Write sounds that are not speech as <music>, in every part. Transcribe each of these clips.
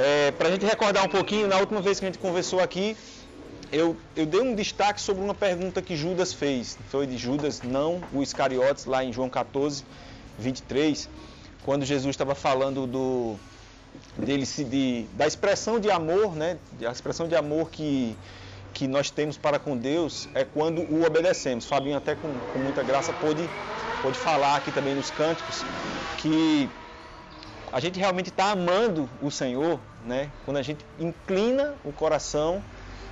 É, Para a gente recordar um pouquinho, na última vez que a gente conversou aqui, eu, eu dei um destaque sobre uma pergunta que Judas fez. Foi de Judas, não o Iscariotes, lá em João 14, 23, quando Jesus estava falando do, dele, de, da expressão de amor, né? A expressão de amor que, que nós temos para com Deus é quando o obedecemos. Fabinho até com, com muita graça pôde, pôde falar aqui também nos cânticos que a gente realmente está amando o Senhor, né? Quando a gente inclina o coração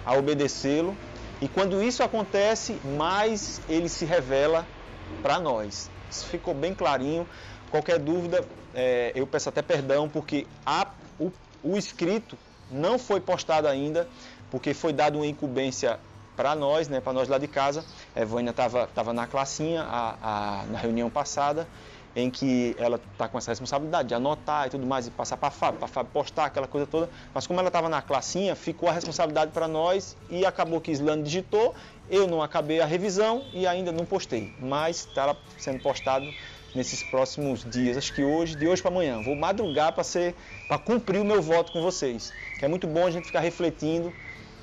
a obedecê-lo. E quando isso acontece, mais ele se revela para nós. Isso ficou bem clarinho. Qualquer dúvida, é, eu peço até perdão, porque a, o, o escrito não foi postado ainda, porque foi dado uma incumbência para nós, né, para nós lá de casa. A Evânia estava tava na classinha a, a, na reunião passada em que ela está com essa responsabilidade de anotar e tudo mais, e passar para a Fábio, para a Fábio postar aquela coisa toda. Mas como ela estava na classinha, ficou a responsabilidade para nós e acabou que Islane digitou, eu não acabei a revisão e ainda não postei. Mas está sendo postado nesses próximos dias, acho que hoje, de hoje para amanhã. Vou madrugar para ser, para cumprir o meu voto com vocês. Que é muito bom a gente ficar refletindo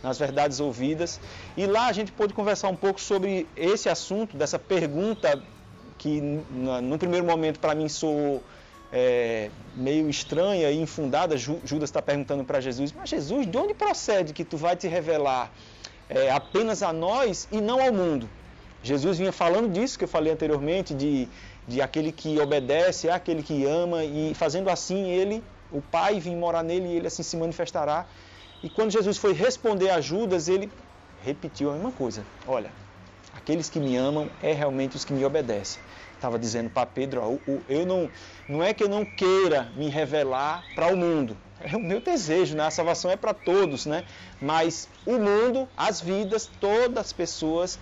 nas verdades ouvidas. E lá a gente pôde conversar um pouco sobre esse assunto, dessa pergunta que no primeiro momento para mim sou é, meio estranha e infundada. Judas está perguntando para Jesus, mas Jesus, de onde procede que tu vai te revelar é, apenas a nós e não ao mundo? Jesus vinha falando disso que eu falei anteriormente, de, de aquele que obedece, é aquele que ama, e fazendo assim ele, o Pai, vem morar nele e ele assim se manifestará. E quando Jesus foi responder a Judas, ele repetiu a mesma coisa. Olha, aqueles que me amam é realmente os que me obedecem estava dizendo para Pedro, ó, eu não, não é que eu não queira me revelar para o mundo, <laughs> é o meu desejo, né? A salvação é para todos, né? Mas o mundo, as vidas, todas as pessoas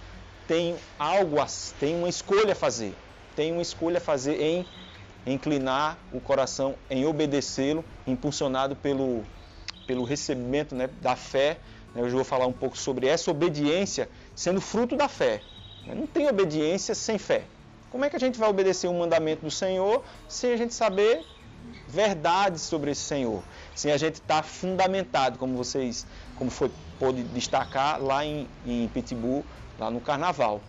têm algo, têm uma escolha a fazer, têm uma escolha a fazer em inclinar o coração, em obedecê-lo, impulsionado pelo, pelo recebimento né, da fé. Né? Hoje eu vou falar um pouco sobre essa obediência sendo fruto da fé. Não tem obediência sem fé. Como é que a gente vai obedecer o mandamento do Senhor sem a gente saber verdades sobre esse Senhor? Sem a gente estar tá fundamentado, como vocês, como foi pôde destacar lá em, em lá no Carnaval.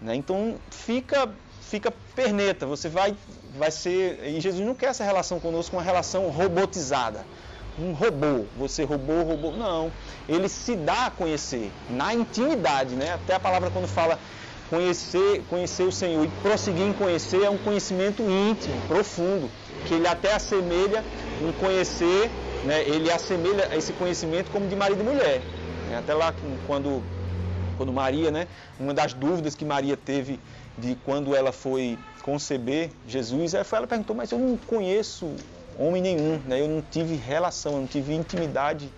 Né? Então fica fica perneta, você vai, vai ser. E Jesus não quer essa relação conosco, uma relação robotizada. Um robô, você roubou, roubou. Não. Ele se dá a conhecer na intimidade, né? Até a palavra quando fala Conhecer, conhecer o Senhor e prosseguir em conhecer é um conhecimento íntimo, profundo, que ele até assemelha um conhecer, né, ele assemelha esse conhecimento como de marido e mulher. Né? Até lá quando, quando Maria, né, uma das dúvidas que Maria teve de quando ela foi conceber Jesus, foi ela perguntou, mas eu não conheço homem nenhum, né? eu não tive relação, eu não tive intimidade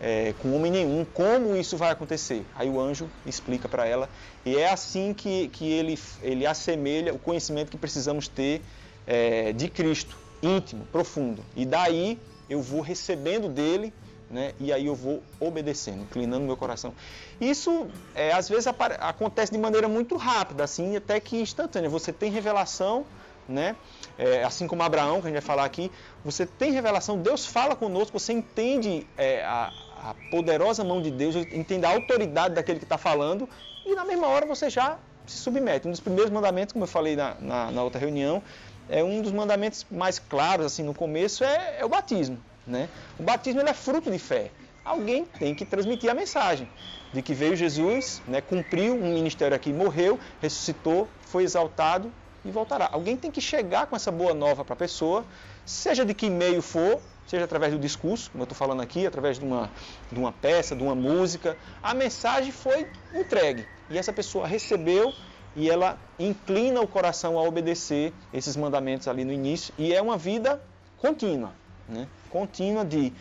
é, com homem nenhum. Como isso vai acontecer? Aí o anjo explica para ela. E é assim que, que ele, ele assemelha o conhecimento que precisamos ter é, de Cristo, íntimo, profundo. E daí eu vou recebendo dele. Né? E aí eu vou obedecendo, inclinando meu coração. Isso é, às vezes acontece de maneira muito rápida, assim, até que instantânea. Você tem revelação, né? É, assim como Abraão, que a gente vai falar aqui, você tem revelação, Deus fala conosco, você entende é, a, a poderosa mão de Deus, entende a autoridade daquele que está falando e na mesma hora você já se submete. Um dos primeiros mandamentos, como eu falei na, na, na outra reunião, é um dos mandamentos mais claros assim no começo é, é o batismo. Né? O batismo é fruto de fé. Alguém tem que transmitir a mensagem de que veio Jesus, né, cumpriu um ministério aqui, morreu, ressuscitou, foi exaltado e voltará. Alguém tem que chegar com essa boa nova para a pessoa, seja de que meio for, seja através do discurso, como eu estou falando aqui, através de uma, de uma peça, de uma música. A mensagem foi entregue e essa pessoa recebeu e ela inclina o coração a obedecer esses mandamentos ali no início e é uma vida contínua, né? contínua de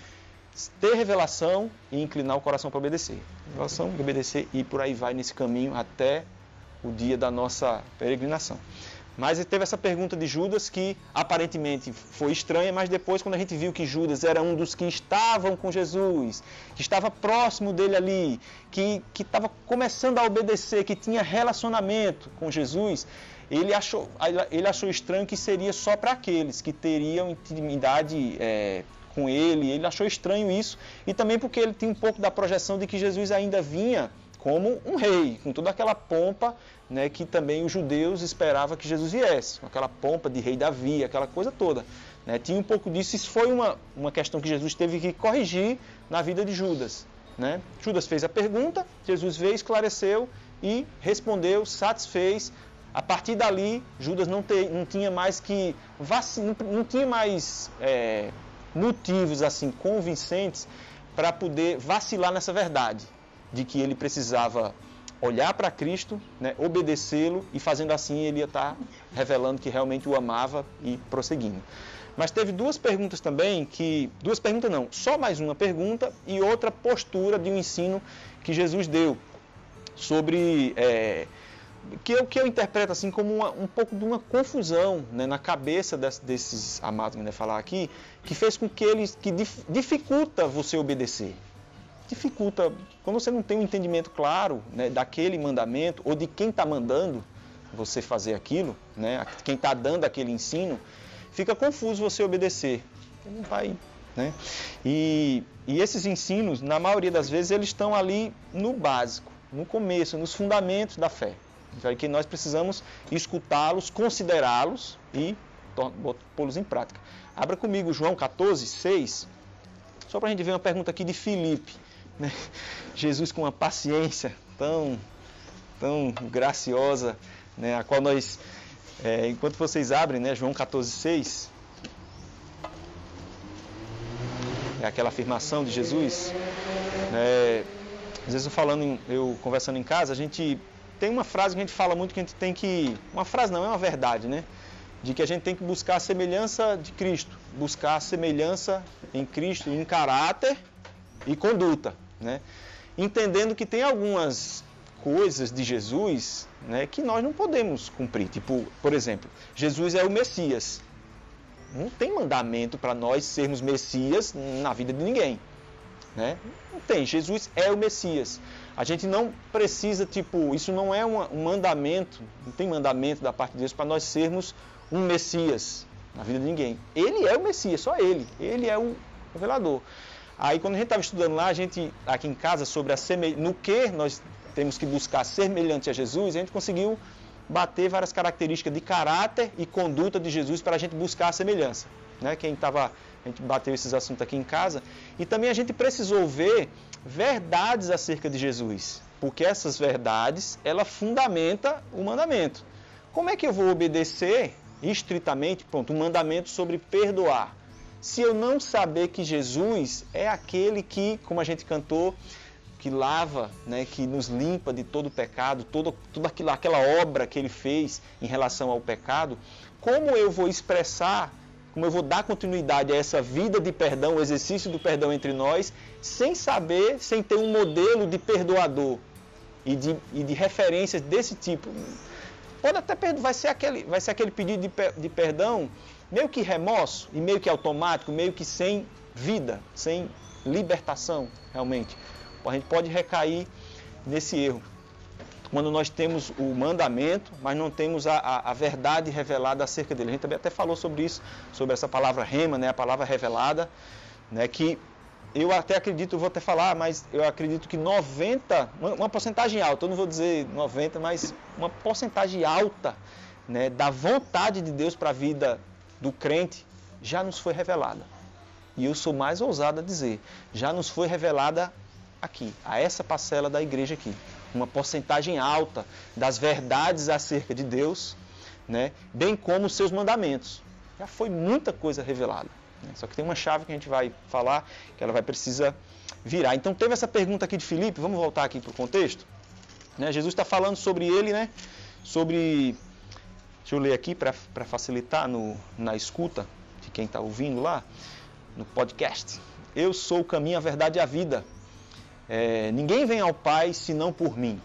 ter revelação e inclinar o coração para obedecer. Revelação, obedecer e por aí vai nesse caminho até o dia da nossa peregrinação. Mas teve essa pergunta de Judas que aparentemente foi estranha, mas depois, quando a gente viu que Judas era um dos que estavam com Jesus, que estava próximo dele ali, que, que estava começando a obedecer, que tinha relacionamento com Jesus, ele achou, ele achou estranho que seria só para aqueles que teriam intimidade é, com ele, ele achou estranho isso, e também porque ele tinha um pouco da projeção de que Jesus ainda vinha como um rei, com toda aquela pompa né, que também os judeus esperavam que Jesus viesse, com aquela pompa de rei Davi, aquela coisa toda. Né? Tinha um pouco disso, isso foi uma, uma questão que Jesus teve que corrigir na vida de Judas. Né? Judas fez a pergunta, Jesus veio, esclareceu e respondeu, satisfez, a partir dali, Judas não, te, não tinha mais que não, não tinha mais é, motivos assim convincentes para poder vacilar nessa verdade de que ele precisava olhar para Cristo, né, obedecê-lo e fazendo assim ele ia estar tá revelando que realmente o amava e prosseguindo. Mas teve duas perguntas também que duas perguntas não, só mais uma pergunta e outra postura de um ensino que Jesus deu sobre é, que eu, que eu interpreto assim como uma, um pouco de uma confusão né, na cabeça des, desses amados que vai falar aqui, que fez com que eles que dif, dificulta você obedecer. Dificulta quando você não tem um entendimento claro né, daquele mandamento ou de quem está mandando você fazer aquilo, né, quem está dando aquele ensino, fica confuso você obedecer. Não vai, né? E, e esses ensinos, na maioria das vezes, eles estão ali no básico, no começo, nos fundamentos da fé. Então, que nós precisamos escutá-los, considerá-los e pô-los em prática. Abra comigo João 14, 6. Só para a gente ver uma pergunta aqui de Filipe. Né? Jesus com uma paciência tão, tão graciosa, né? a qual nós, é, enquanto vocês abrem, né? João 14, 6. É aquela afirmação de Jesus. Às vezes eu falando, eu conversando em casa, a gente tem uma frase que a gente fala muito que a gente tem que. Uma frase não, é uma verdade, né? De que a gente tem que buscar a semelhança de Cristo. Buscar a semelhança em Cristo em caráter e conduta, né? Entendendo que tem algumas coisas de Jesus né, que nós não podemos cumprir. Tipo, por exemplo, Jesus é o Messias. Não tem mandamento para nós sermos Messias na vida de ninguém. Né? Não tem. Jesus é o Messias. A gente não precisa, tipo, isso não é um mandamento, não tem mandamento da parte de Deus para nós sermos um Messias na vida de ninguém. Ele é o Messias, só ele. Ele é o revelador. Aí quando a gente estava estudando lá, a gente, aqui em casa, sobre a semelhança, no que nós temos que buscar semelhante a Jesus, a gente conseguiu bater várias características de caráter e conduta de Jesus para a gente buscar a semelhança. Né? Quem estava, a gente bateu esses assuntos aqui em casa. E também a gente precisou ver verdades acerca de Jesus, porque essas verdades, ela fundamenta o mandamento. Como é que eu vou obedecer estritamente, pronto, um mandamento sobre perdoar? Se eu não saber que Jesus é aquele que, como a gente cantou, que lava, né, que nos limpa de todo o pecado, todo, toda aquela obra que ele fez em relação ao pecado, como eu vou expressar como eu vou dar continuidade a essa vida de perdão, o exercício do perdão entre nós, sem saber, sem ter um modelo de perdoador e de, e de referências desse tipo. Pode até vai ser aquele, vai ser aquele pedido de, de perdão meio que remorso e meio que automático, meio que sem vida, sem libertação, realmente. A gente pode recair nesse erro quando nós temos o mandamento, mas não temos a, a, a, verdade revelada acerca dele. A gente também até falou sobre isso, sobre essa palavra rema, né, a palavra revelada, né, que eu até acredito, vou até falar, mas eu acredito que 90, uma, uma porcentagem alta, eu não vou dizer 90, mas uma porcentagem alta né, da vontade de Deus para a vida do crente já nos foi revelada. E eu sou mais ousado a dizer, já nos foi revelada aqui, a essa parcela da igreja aqui uma porcentagem alta das verdades acerca de Deus, né, bem como os seus mandamentos. Já foi muita coisa revelada. Né? Só que tem uma chave que a gente vai falar que ela vai precisar virar. Então teve essa pergunta aqui de Filipe, vamos voltar aqui para o contexto. Né, Jesus está falando sobre ele, né, sobre. Deixa eu ler aqui para facilitar no, na escuta de quem está ouvindo lá, no podcast. Eu sou o caminho, a verdade e a vida. É, ninguém vem ao Pai senão por mim.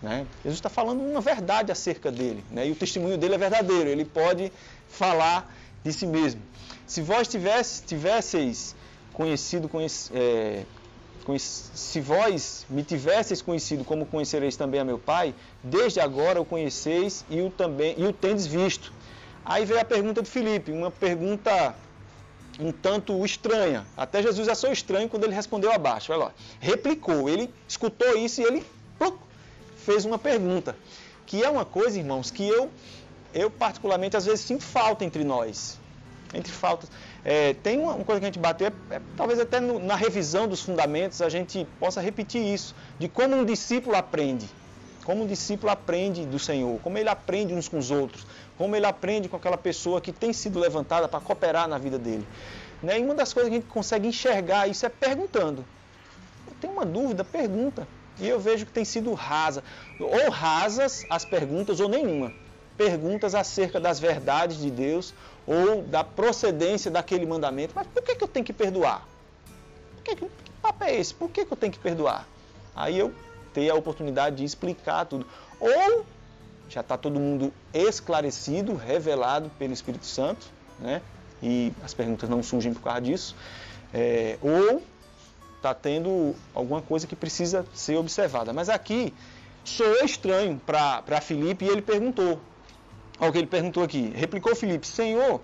Né? Jesus está falando uma verdade acerca dele, né? e o testemunho dele é verdadeiro, ele pode falar de si mesmo. Se vós tivesse, tivesseis conhecido, conhece, é, se vós me tivesseis conhecido como conhecereis também a meu Pai, desde agora o conheceis e o, também, e o tendes visto. Aí veio a pergunta de Filipe, uma pergunta um tanto estranha. Até Jesus achou estranho quando ele respondeu abaixo. Olha lá. Replicou. Ele escutou isso e ele fez uma pergunta. Que é uma coisa, irmãos, que eu, eu particularmente, às vezes sinto falta entre nós. Entre faltas. É, tem uma, uma, coisa que a gente bateu, é, é, talvez até no, na revisão dos fundamentos a gente possa repetir isso, de como um discípulo aprende. Como um discípulo aprende do Senhor, como ele aprende uns com os outros, como ele aprende com aquela pessoa que tem sido levantada para cooperar na vida dele. Né? E uma das coisas que a gente consegue enxergar isso é perguntando. Tem uma dúvida, pergunta. E eu vejo que tem sido rasa, ou rasas as perguntas ou nenhuma. Perguntas acerca das verdades de Deus ou da procedência daquele mandamento. Mas por que, que eu tenho que perdoar? Que, que papo é esse? Por que, que eu tenho que perdoar? Aí eu ter a oportunidade de explicar tudo. Ou já está todo mundo esclarecido, revelado pelo Espírito Santo, né? e as perguntas não surgem por causa disso. É, ou está tendo alguma coisa que precisa ser observada. Mas aqui soou estranho para Felipe e ele perguntou. Olha o que ele perguntou aqui. Replicou Felipe, Senhor,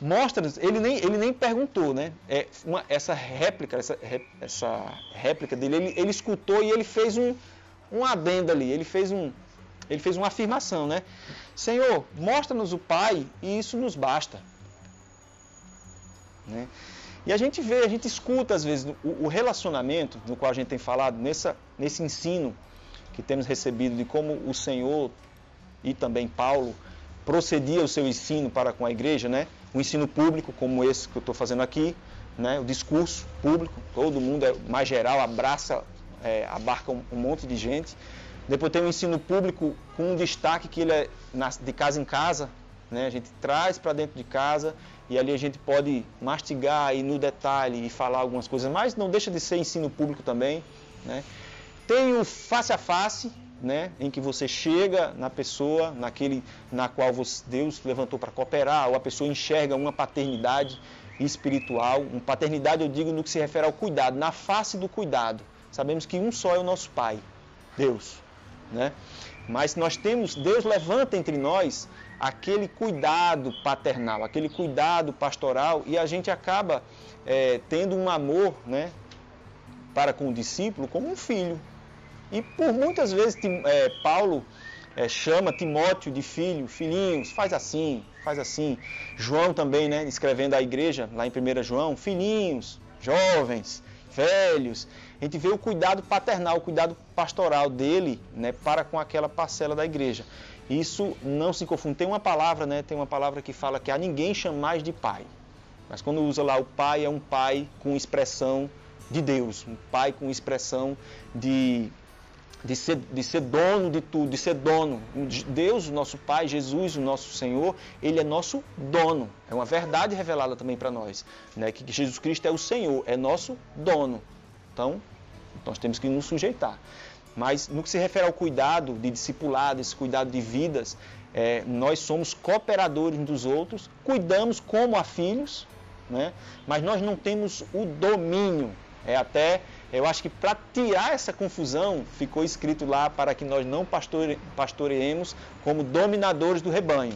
mostra-nos. Ele nem, ele nem perguntou, né? É uma, essa réplica, essa, essa réplica dele, ele, ele escutou e ele fez um, um adendo ali. Ele fez um, ele fez uma afirmação, né? Senhor, mostra-nos o Pai e isso nos basta. Né? E a gente vê, a gente escuta às vezes o, o relacionamento no qual a gente tem falado, nessa, nesse ensino que temos recebido de como o Senhor e também Paulo procedia o seu ensino para com a igreja, né? O ensino público, como esse que eu estou fazendo aqui, né? O discurso público, todo mundo é mais geral, abraça, é, abarca um, um monte de gente. Depois tem o ensino público com um destaque que ele é de casa em casa, né? a gente traz para dentro de casa e ali a gente pode mastigar e no detalhe e falar algumas coisas, mas não deixa de ser ensino público também. Né? Tem o face a face, né? em que você chega na pessoa, naquele na qual você, Deus levantou para cooperar, ou a pessoa enxerga uma paternidade espiritual. Uma paternidade eu digo no que se refere ao cuidado, na face do cuidado. Sabemos que um só é o nosso Pai, Deus né? Mas nós temos, Deus levanta entre nós aquele cuidado paternal, aquele cuidado pastoral e a gente acaba é, tendo um amor, né? Para com o discípulo como um filho. E por muitas vezes é, Paulo é, chama Timóteo de filho, filhinhos, faz assim, faz assim. João também, né, escrevendo à igreja, lá em 1 João, filhinhos, jovens, velhos a gente vê o cuidado paternal, o cuidado pastoral dele né, para com aquela parcela da igreja. Isso não se confunde. Tem uma palavra, né, tem uma palavra que fala que a ninguém chamais de pai. Mas quando usa lá o pai, é um pai com expressão de Deus, um pai com expressão de, de, ser, de ser dono de tudo, de ser dono. Deus, o nosso Pai, Jesus, o nosso Senhor, Ele é nosso dono. É uma verdade revelada também para nós, né? que Jesus Cristo é o Senhor, é nosso dono. Então, nós temos que nos sujeitar. Mas no que se refere ao cuidado de discipulado, esse cuidado de vidas, é, nós somos cooperadores dos outros, cuidamos como a filhos, né? mas nós não temos o domínio. É até, eu acho que para tirar essa confusão, ficou escrito lá para que nós não pastore, pastoreemos como dominadores do rebanho.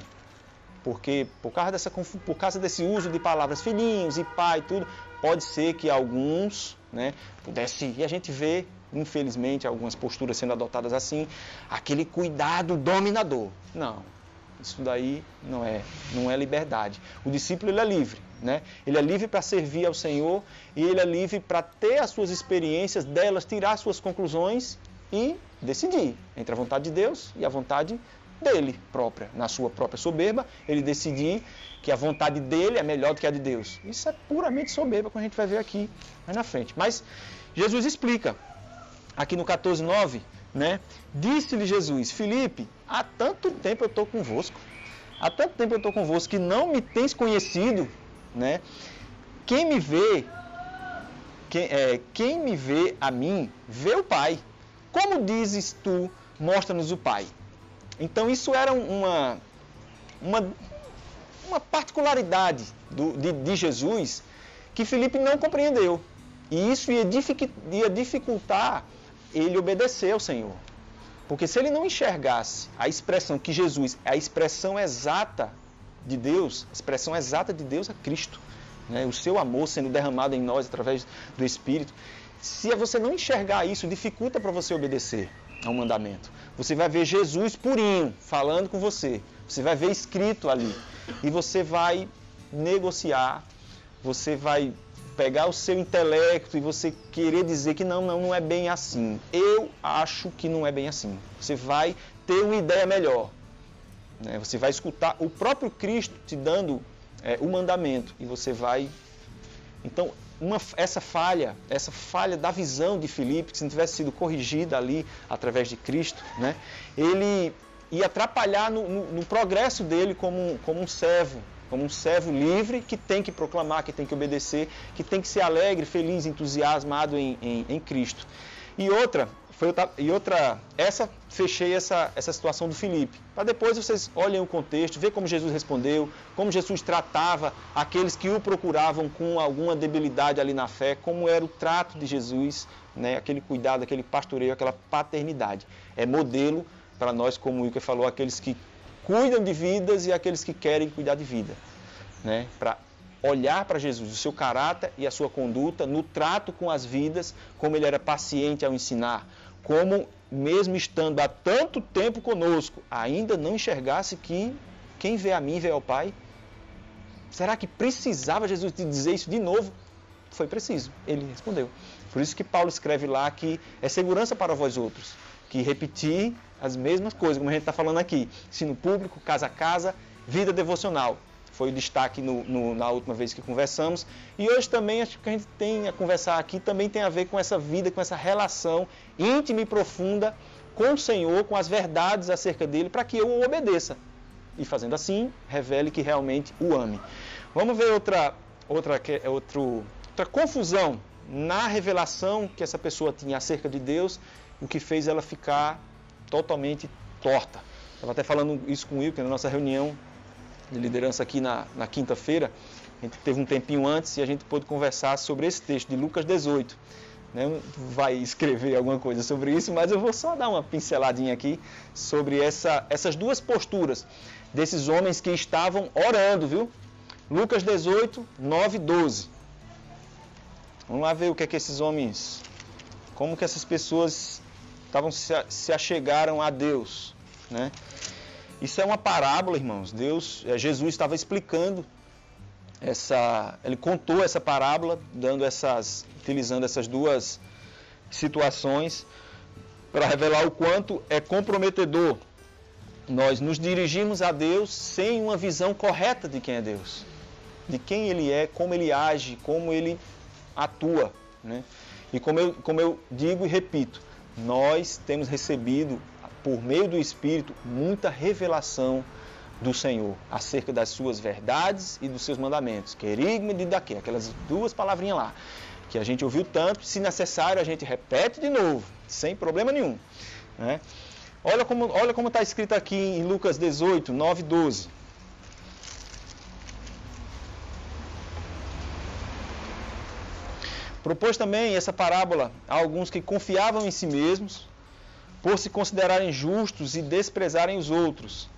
Porque por causa, dessa, por causa desse uso de palavras filhinhos e pai, tudo, pode ser que alguns né, pudesse. E a gente vê, infelizmente, algumas posturas sendo adotadas assim, aquele cuidado dominador. Não, isso daí não é, não é liberdade. O discípulo ele é livre, né? Ele é livre para servir ao Senhor e ele é livre para ter as suas experiências, delas tirar as suas conclusões e decidir entre a vontade de Deus e a vontade dele própria, na sua própria soberba, ele decidir que a vontade dele é melhor do que a de Deus. Isso é puramente soberba, como a gente vai ver aqui mais na frente. Mas Jesus explica, aqui no 14,9, né? Disse-lhe Jesus, Felipe, há tanto tempo eu estou convosco, há tanto tempo eu estou convosco que não me tens conhecido, né? Quem me vê, quem, é, quem me vê a mim, vê o Pai. Como dizes tu, mostra-nos o Pai. Então isso era uma, uma, uma particularidade do, de, de, Jesus que Felipe não compreendeu. E isso ia, dificultar ele obedecer ao Senhor. Porque se ele não enxergasse a expressão que Jesus a expressão exata de Deus, a expressão exata de Deus é Cristo. né? o seu amor sendo derramado em nós através do Espírito. Se você não enxergar isso, dificulta para você obedecer ao mandamento. Você vai ver Jesus purinho falando com você. Você vai ver escrito ali. E você vai negociar, você vai pegar o seu intelecto e você querer dizer que não, não, não é bem assim. Eu acho que não é bem assim. Você vai ter uma ideia melhor. Né? Você vai escutar o próprio Cristo te dando é, o mandamento e você vai. Então, uma, essa falha, essa falha da visão de Filipe, que se não tivesse sido corrigida ali através de Cristo, né? ele ia atrapalhar no, no, no progresso dele como, como um servo, como um servo livre que tem que proclamar, que tem que obedecer, que tem que ser alegre, feliz, entusiasmado em, em, em Cristo. E outra, foi, e outra, essa fechei essa, essa situação do Felipe. Para depois vocês olhem o contexto, ver como Jesus respondeu, como Jesus tratava aqueles que o procuravam com alguma debilidade ali na fé, como era o trato de Jesus, né, aquele cuidado, aquele pastoreio, aquela paternidade. É modelo para nós, como o Wilker falou, aqueles que cuidam de vidas e aqueles que querem cuidar de vida. Né? Para olhar para Jesus, o seu caráter e a sua conduta no trato com as vidas, como ele era paciente ao ensinar, como mesmo estando há tanto tempo conosco, ainda não enxergasse que quem vê a mim vê ao Pai? Será que precisava Jesus dizer isso de novo? Foi preciso, ele respondeu. Por isso que Paulo escreve lá que é segurança para vós outros, que repetir as mesmas coisas, como a gente está falando aqui. Ensino público, casa a casa, vida devocional. Foi o destaque no, no, na última vez que conversamos. E hoje também acho que a gente tem a conversar aqui também tem a ver com essa vida, com essa relação íntima e profunda com o Senhor, com as verdades acerca dele, para que eu o obedeça. E fazendo assim, revele que realmente o ame. Vamos ver outra, outra, outro, outra confusão na revelação que essa pessoa tinha acerca de Deus, o que fez ela ficar totalmente torta. Estava até falando isso com o Wilker na nossa reunião de liderança aqui na, na quinta-feira. A gente teve um tempinho antes e a gente pôde conversar sobre esse texto de Lucas 18. Né? Vai escrever alguma coisa sobre isso, mas eu vou só dar uma pinceladinha aqui sobre essa, essas duas posturas desses homens que estavam orando, viu? Lucas 18, 9 e 12. Vamos lá ver o que é que esses homens, como que essas pessoas estavam se, se achegaram a Deus, né? Isso é uma parábola, irmãos. Deus, é, Jesus estava explicando essa, ele contou essa parábola, dando essas, utilizando essas duas situações para revelar o quanto é comprometedor nós nos dirigimos a Deus sem uma visão correta de quem é Deus, de quem Ele é, como Ele age, como Ele atua, né? E como eu, como eu digo e repito, nós temos recebido, por meio do Espírito, muita revelação do Senhor acerca das suas verdades e dos seus mandamentos. Querigma e daqui, aquelas duas palavrinhas lá, que a gente ouviu tanto, se necessário a gente repete de novo, sem problema nenhum. Né? Olha como olha como está escrito aqui em Lucas 18, 9 12. Propôs também essa parábola a alguns que confiavam em si mesmos, por se considerarem justos e desprezarem os outros.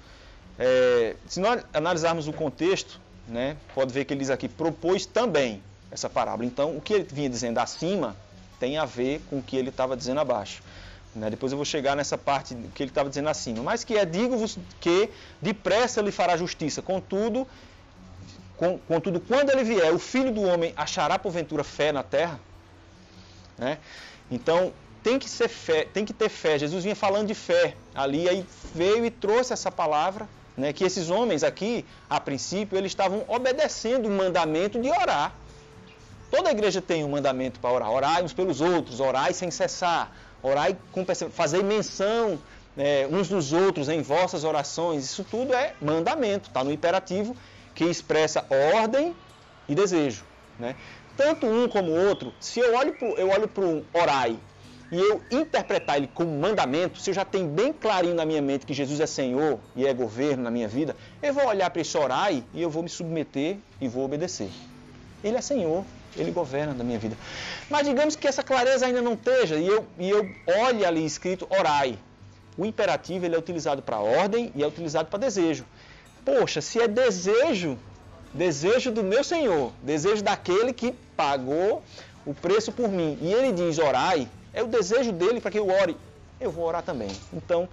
É, se nós analisarmos o contexto, né, pode ver que ele diz aqui, propôs também essa parábola. Então, o que ele vinha dizendo acima tem a ver com o que ele estava dizendo abaixo. Né? Depois eu vou chegar nessa parte que ele estava dizendo acima. Mas que é, digo-vos que depressa lhe fará justiça. Contudo, Contudo, quando ele vier, o filho do homem achará porventura fé na terra? Né? Então, tem que, ser fé, tem que ter fé. Jesus vinha falando de fé ali, aí veio e trouxe essa palavra, né, que esses homens aqui, a princípio, eles estavam obedecendo o mandamento de orar. Toda igreja tem um mandamento para orar. Orai uns pelos outros, orai sem cessar, orai com fazer menção né, uns dos outros em vossas orações. Isso tudo é mandamento, está no imperativo que expressa ordem e desejo. Né? Tanto um como o outro, se eu olho para eu olho um orai e eu interpretar ele como mandamento, se eu já tenho bem clarinho na minha mente que Jesus é Senhor e é governo na minha vida, eu vou olhar para esse orai e eu vou me submeter e vou obedecer. Ele é Senhor, ele governa na minha vida. Mas digamos que essa clareza ainda não esteja e eu, e eu olhe ali escrito orai. O imperativo ele é utilizado para ordem e é utilizado para desejo. Poxa, se é desejo, Desejo do meu Senhor, desejo daquele que pagou o preço por mim. E ele diz: orai, é o desejo dele para que eu ore. Eu vou orar também. Então,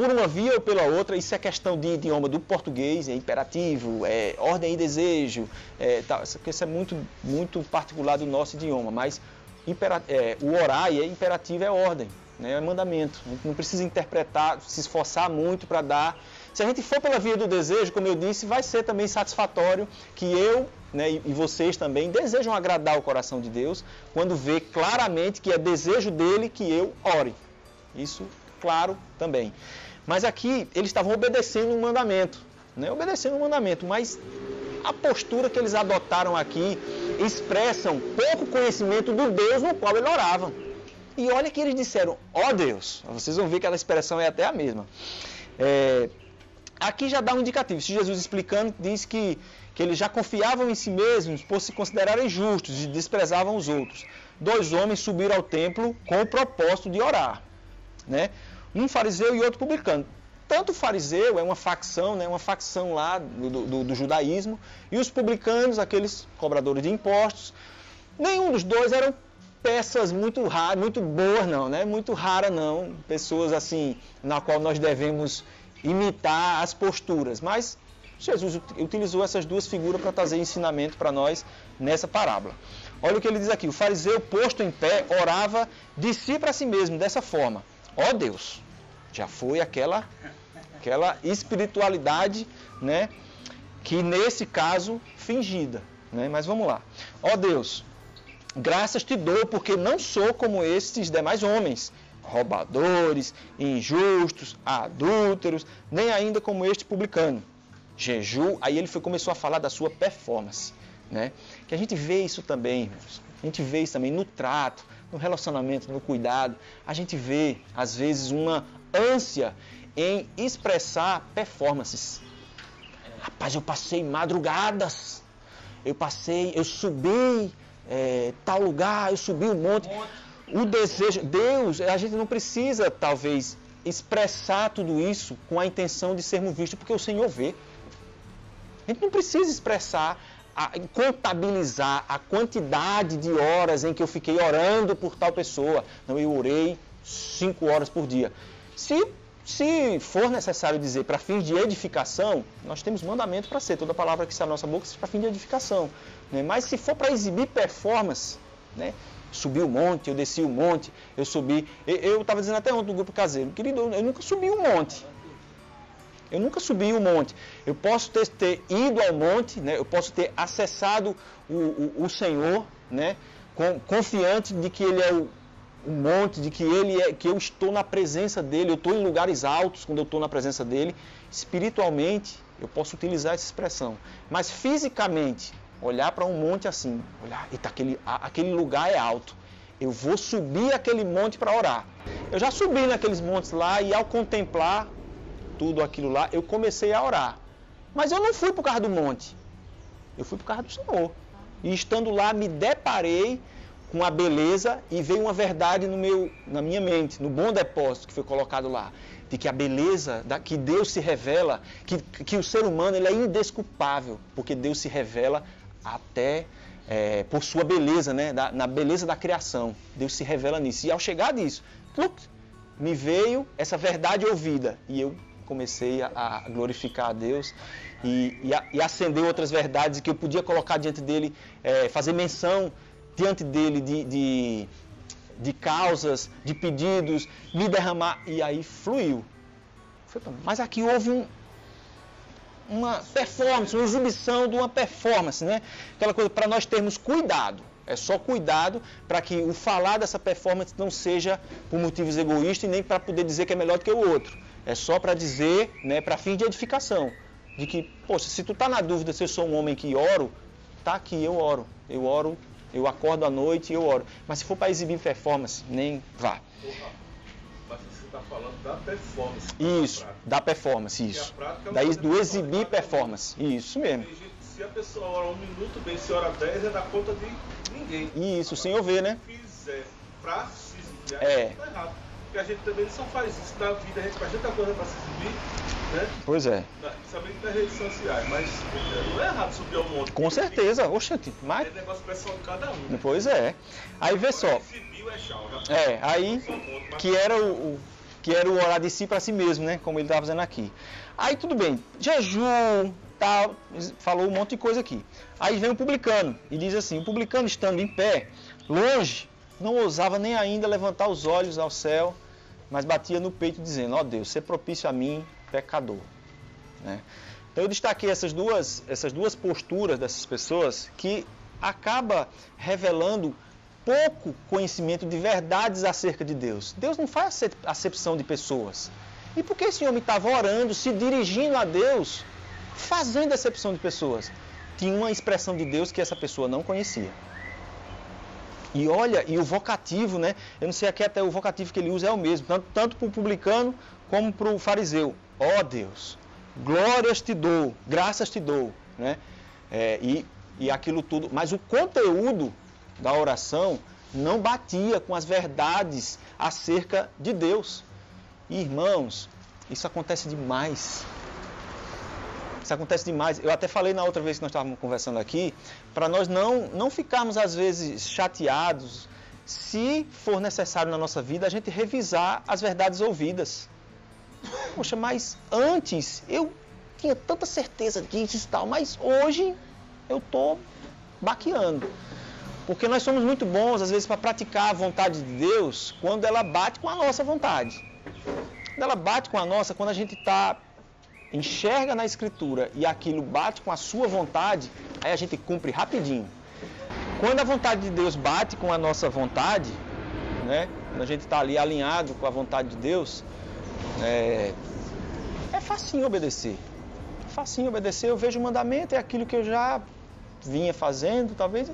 por uma via ou pela outra, isso é questão de idioma do português, é imperativo, é ordem e desejo, é, tá, isso é muito, muito particular do nosso idioma, mas impera, é, o orar é imperativo, é ordem, né, é mandamento. Não precisa interpretar, se esforçar muito para dar. Se a gente for pela via do desejo, como eu disse, vai ser também satisfatório que eu né, e vocês também desejam agradar o coração de Deus quando vê claramente que é desejo dele que eu ore. Isso, claro, também. Mas aqui eles estavam obedecendo um mandamento, né, obedecendo um mandamento, mas a postura que eles adotaram aqui expressam pouco conhecimento do Deus no qual ele orava. E olha que eles disseram, ó oh Deus, vocês vão ver que aquela expressão é até a mesma. É, aqui já dá um indicativo. Se Jesus explicando, diz que que eles já confiavam em si mesmos por se considerarem justos e desprezavam os outros. Dois homens subiram ao templo com o propósito de orar, né? Um fariseu e outro publicano. Tanto o fariseu é uma facção, né, uma facção lá do, do, do judaísmo, e os publicanos, aqueles cobradores de impostos, nenhum dos dois eram peças muito raras, muito boas não, né? Muito rara não, pessoas assim na qual nós devemos imitar as posturas, mas Jesus utilizou essas duas figuras para trazer ensinamento para nós nessa parábola. Olha o que ele diz aqui: o fariseu, posto em pé, orava de si para si mesmo, dessa forma: Ó oh Deus, já foi aquela, aquela espiritualidade, né? Que nesse caso, fingida. Né? Mas vamos lá. Ó oh Deus, graças te dou, porque não sou como estes demais homens, roubadores, injustos, adúlteros, nem ainda como este publicano jejum, aí ele foi, começou a falar da sua performance. Né? Que a gente vê isso também, irmãos. A gente vê isso também no trato, no relacionamento, no cuidado. A gente vê, às vezes, uma ânsia em expressar performances. Rapaz, eu passei madrugadas, eu passei, eu subi é, tal lugar, eu subi um monte. O desejo, Deus, a gente não precisa, talvez, expressar tudo isso com a intenção de sermos vistos, porque o Senhor vê. A gente não precisa expressar, a, contabilizar a quantidade de horas em que eu fiquei orando por tal pessoa. Não, eu orei cinco horas por dia. Se, se for necessário dizer para fins de edificação, nós temos mandamento para ser. Toda palavra que sai da nossa boca é para fim de edificação. Né? Mas se for para exibir performance, né? Subi o um monte, eu desci o um monte, eu subi. Eu estava dizendo até ontem no grupo caseiro, querido, eu nunca subi um monte. Eu nunca subi o monte. Eu posso ter, ter ido ao monte, né? eu posso ter acessado o, o, o Senhor, né? Com, confiante de que Ele é o, o, monte, de que Ele é, que eu estou na presença dele, eu estou em lugares altos quando eu estou na presença dele. Espiritualmente, eu posso utilizar essa expressão. Mas fisicamente, olhar para um monte assim, olhar, eita, aquele, aquele lugar é alto. Eu vou subir aquele monte para orar. Eu já subi naqueles montes lá e ao contemplar tudo aquilo lá, eu comecei a orar. Mas eu não fui por causa do monte. Eu fui por causa do Senhor. E estando lá, me deparei com a beleza e veio uma verdade no meu, na minha mente, no bom depósito que foi colocado lá, de que a beleza, da, que Deus se revela, que, que o ser humano ele é indesculpável, porque Deus se revela até é, por sua beleza, né, da, na beleza da criação. Deus se revela nisso. E ao chegar disso, me veio essa verdade ouvida e eu comecei a, a glorificar a Deus e, e, a, e, acender outras verdades que eu podia colocar diante dele, é, fazer menção diante dele de, de, de, causas, de pedidos, me derramar, e aí fluiu. Mas aqui houve um, uma performance, uma exibição de uma performance, né? Aquela coisa para nós termos cuidado. É só cuidado para que o falar dessa performance não seja por motivos egoístas e nem para poder dizer que é melhor do que o outro. É só para dizer, né, para fim de edificação. De que, poxa, se tu tá na dúvida se eu sou um homem que oro, tá aqui, eu oro. Eu oro, eu acordo à noite e eu oro. Mas se for para exibir performance, nem vá. Está falando da performance. Isso, da performance, isso. É Daí do exibir performance. Isso mesmo. Se a pessoa ora um minuto bem, se ora dez, é da conta de ninguém. Isso, o Senhor vê, né? Se fizer para se exibir, é. tá errado. Porque a gente também só faz isso na vida, a gente faz tanta coisa para se exibir, né? Pois é. Na- Principalmente nas redes sociais, mas é, não é errado subir ao monte. Com certeza. Oxente, mas. É negócio pessoal de cada um. Né? Pois é. Aí vê só. Exibiu é. É, aí que era o, o- que era o orar de si para si mesmo, né? Como ele estava fazendo aqui. Aí tudo bem, jejum, tal, falou um monte de coisa aqui. Aí vem o publicano e diz assim: o publicano estando em pé, longe, não ousava nem ainda levantar os olhos ao céu, mas batia no peito dizendo: ó Deus, ser propício a mim, pecador. né? Então eu destaquei essas duas, essas duas posturas dessas pessoas que acaba revelando pouco conhecimento de verdades acerca de Deus. Deus não faz acep- acepção de pessoas. E por que esse homem estava orando, se dirigindo a Deus, fazendo acepção de pessoas? Tinha uma expressão de Deus que essa pessoa não conhecia. E olha, e o vocativo, né? Eu não sei aqui até o vocativo que ele usa é o mesmo, tanto, tanto para o publicano como para o fariseu. Ó Deus, glórias te dou, graças te dou, né? É, e, e aquilo tudo. Mas o conteúdo da oração não batia com as verdades acerca de Deus. E, irmãos, isso acontece demais. Isso acontece demais. Eu até falei na outra vez que nós estávamos conversando aqui, para nós não, não ficarmos às vezes chateados, se for necessário na nossa vida, a gente revisar as verdades ouvidas. Poxa, mas antes eu tinha tanta certeza disso e tal, mas hoje eu estou baqueando. Porque nós somos muito bons, às vezes, para praticar a vontade de Deus quando ela bate com a nossa vontade. Quando ela bate com a nossa, quando a gente está enxerga na escritura e aquilo bate com a sua vontade, aí a gente cumpre rapidinho. Quando a vontade de Deus bate com a nossa vontade, né? Quando a gente está ali alinhado com a vontade de Deus, é, é facinho obedecer. É facinho obedecer, eu vejo o mandamento, é aquilo que eu já vinha fazendo, talvez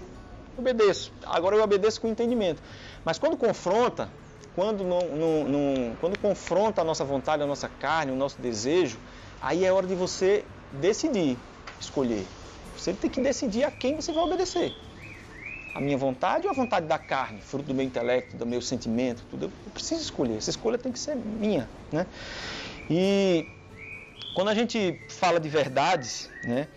obedeço. Agora eu obedeço com entendimento. Mas quando confronta, quando, não, não, não- quando confronta a nossa vontade, a nossa carne, o nosso desejo, aí é hora de você decidir, escolher. Você tem que decidir a quem você vai obedecer. A minha vontade ou a vontade da carne, fruto do meu intelecto, do meu sentimento, tudo. Eu preciso escolher. Essa escolha tem que ser minha, né? E quando a gente fala de verdades, né?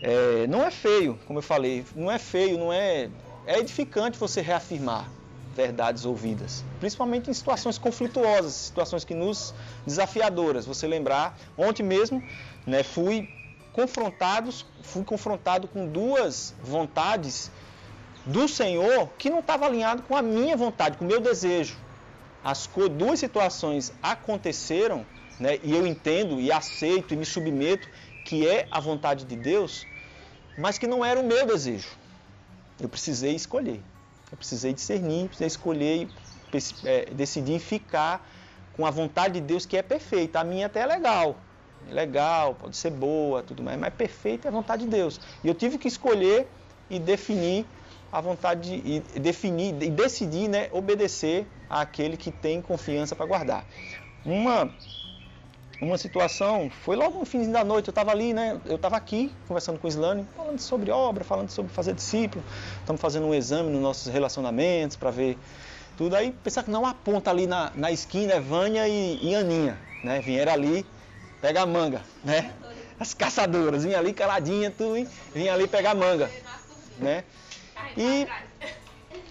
É, não é feio, como eu falei, não é feio, não é. É edificante você reafirmar verdades ouvidas, principalmente em situações conflituosas, situações que nos desafiadoras. Você lembrar, ontem mesmo, né, fui confrontados, fui confrontado com duas vontades do Senhor que não estava alinhado com a minha vontade, com o meu desejo. As duas situações aconteceram, né, e eu entendo e aceito e me submeto que é a vontade de Deus, mas que não era o meu desejo. Eu precisei escolher. Eu precisei discernir, precisei escolher e é, decidir ficar com a vontade de Deus que é perfeita. A minha até é legal. É legal, pode ser boa, tudo mais, mas perfeita é a vontade de Deus. E eu tive que escolher e definir a vontade de, e definir e decidir, né, obedecer àquele que tem confiança para guardar. Uma uma situação, foi logo no fim da noite, eu estava ali, né? Eu estava aqui conversando com o Islane, falando sobre obra, falando sobre fazer discípulo. Estamos fazendo um exame nos nossos relacionamentos para ver tudo. Aí pensar que não há ponta ali na, na esquina, é Vânia e, e Aninha, né? Vieram ali pegar manga, né? As caçadoras, vinha ali caladinha, tu, hein? vinha ali pegar manga, né? E,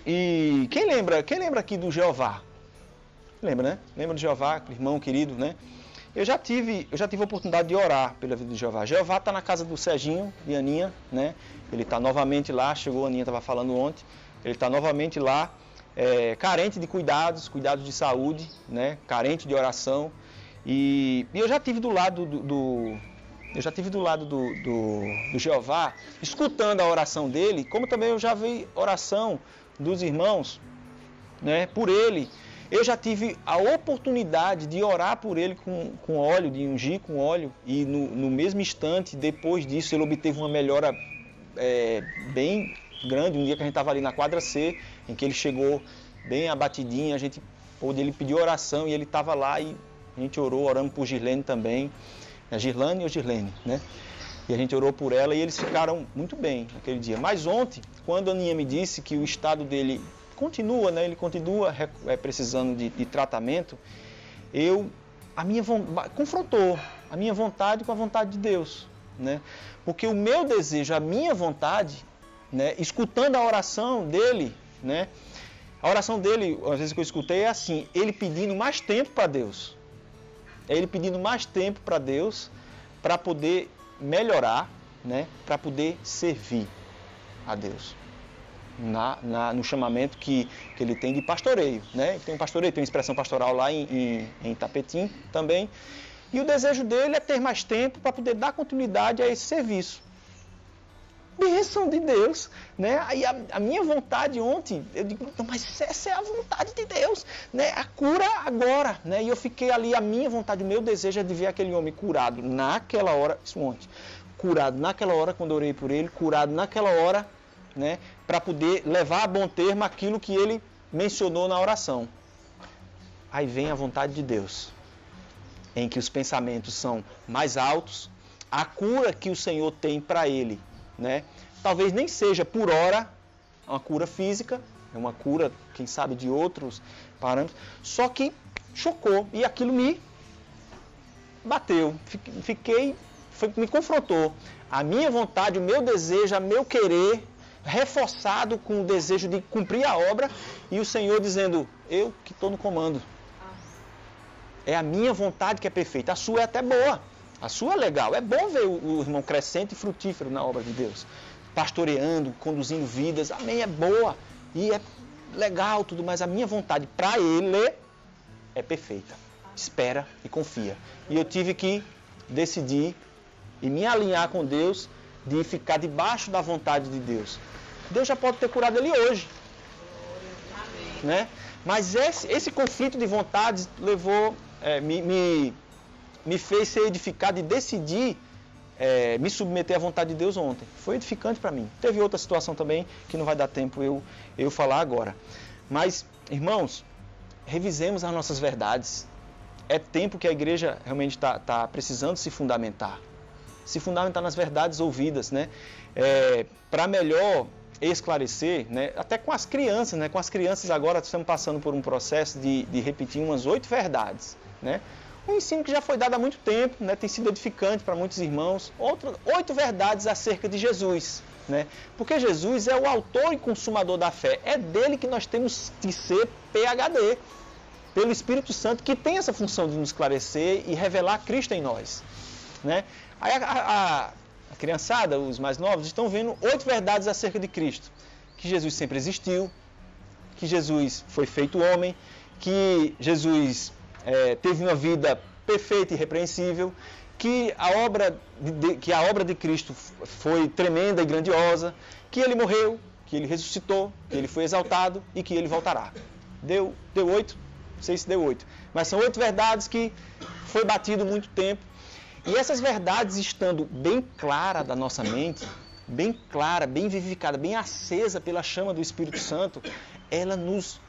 e quem lembra, quem lembra aqui do Jeová? Lembra, né? Lembra do Jeová, irmão querido, né? Eu já tive, eu já tive a oportunidade de orar pela vida de Jeová. Jeová está na casa do Serginho e Aninha, né? Ele está novamente lá, chegou, a Aninha estava falando ontem. Ele está novamente lá, é, carente de cuidados, cuidados de saúde, né? Carente de oração. E, e eu já tive do lado do, do- eu já tive do lado do, do, do Jeová, escutando a oração dele, como também eu já vi oração dos irmãos, né? Por ele. Eu já tive a oportunidade de orar por ele com, com óleo, de ungir com óleo, e no, no mesmo instante, depois disso, ele obteve uma melhora é, bem grande. Um dia que a gente estava ali na quadra C, em que ele chegou bem abatidinho, a gente pôde, ele pediu oração e ele estava lá e a gente orou, oramos por Girlene também. A Girlane ou Girlene, né? E a gente orou por ela e eles ficaram muito bem naquele dia. Mas ontem, quando a Aninha me disse que o estado dele continua, né? Ele continua é, precisando de, de tratamento, eu a minha confrontou, a minha vontade com a vontade de Deus, né? Porque o meu desejo, a minha vontade, né, escutando a oração dele, né? A oração dele, às vezes que eu escutei, é assim: ele pedindo mais tempo para Deus. É ele pedindo mais tempo para Deus para poder melhorar, né? Para poder servir a Deus. Na, na, no chamamento que, que ele tem de pastoreio. Né? Tem um pastoreio, tem uma expressão pastoral lá em, em, em Tapetim também. E o desejo dele é ter mais tempo para poder dar continuidade a esse serviço bênção de Deus. Né? Aí a, a, minha vontade ontem, eu digo, mas essa é a vontade de Deus. Né? A cura agora. Né? E eu fiquei ali, a minha vontade, o meu desejo é de ver aquele homem curado naquela hora, isso ontem, curado naquela hora quando eu orei por ele, curado naquela hora, né? Para poder levar a bom termo aquilo que ele mencionou na oração. Aí vem a vontade de Deus, em que os pensamentos são mais altos, a cura que o Senhor tem para ele né? Talvez nem seja por hora uma cura física, é uma cura, quem sabe, de outros parâmetros, só que chocou e aquilo me bateu, fiquei, foi, me confrontou. A minha vontade, o meu desejo, o meu querer, reforçado com o desejo de cumprir a obra e o Senhor dizendo: Eu que estou no comando. É a minha vontade que é perfeita, a sua é até boa. A sua é legal. É bom ver o, o irmão crescente e frutífero na obra de Deus. Pastoreando, conduzindo vidas. Amém, é boa. E é legal tudo, mas a minha vontade para ele é perfeita. Espera e confia. E eu tive que decidir e me alinhar com Deus de ficar debaixo da vontade de Deus. Deus já pode ter curado ele hoje. Né? Mas esse, esse conflito de vontades levou, é, me, me me fez ser edificado e decidir é, me submeter à vontade de Deus ontem. Foi edificante para mim. Teve outra situação também que não vai dar tempo eu, eu falar agora. Mas, irmãos, revisemos as nossas verdades. É tempo que a igreja realmente está tá precisando se fundamentar. Se fundamentar nas verdades ouvidas, né? É, para melhor esclarecer, né? até com as crianças, né? com as crianças agora estamos passando por um processo de, de repetir umas oito verdades. Né? Um ensino que já foi dado há muito tempo, né, tem sido edificante para muitos irmãos. Outro, oito verdades acerca de Jesus. Né? Porque Jesus é o autor e consumador da fé. É dele que nós temos que ser PHD. Pelo Espírito Santo, que tem essa função de nos esclarecer e revelar Cristo em nós. Né? Aí a, a, a criançada, os mais novos, estão vendo oito verdades acerca de Cristo. Que Jesus sempre existiu, que Jesus foi feito homem, que Jesus é, teve uma vida perfeita e irrepreensível, que a, obra de, que a obra de Cristo foi tremenda e grandiosa, que ele morreu, que ele ressuscitou, que ele foi exaltado e que ele voltará. Deu, deu oito? Não sei se deu oito. Mas são oito verdades que foi batido muito tempo. E essas verdades estando bem clara da nossa mente, bem clara, bem vivificada, bem acesa pela chama do Espírito Santo, ela nos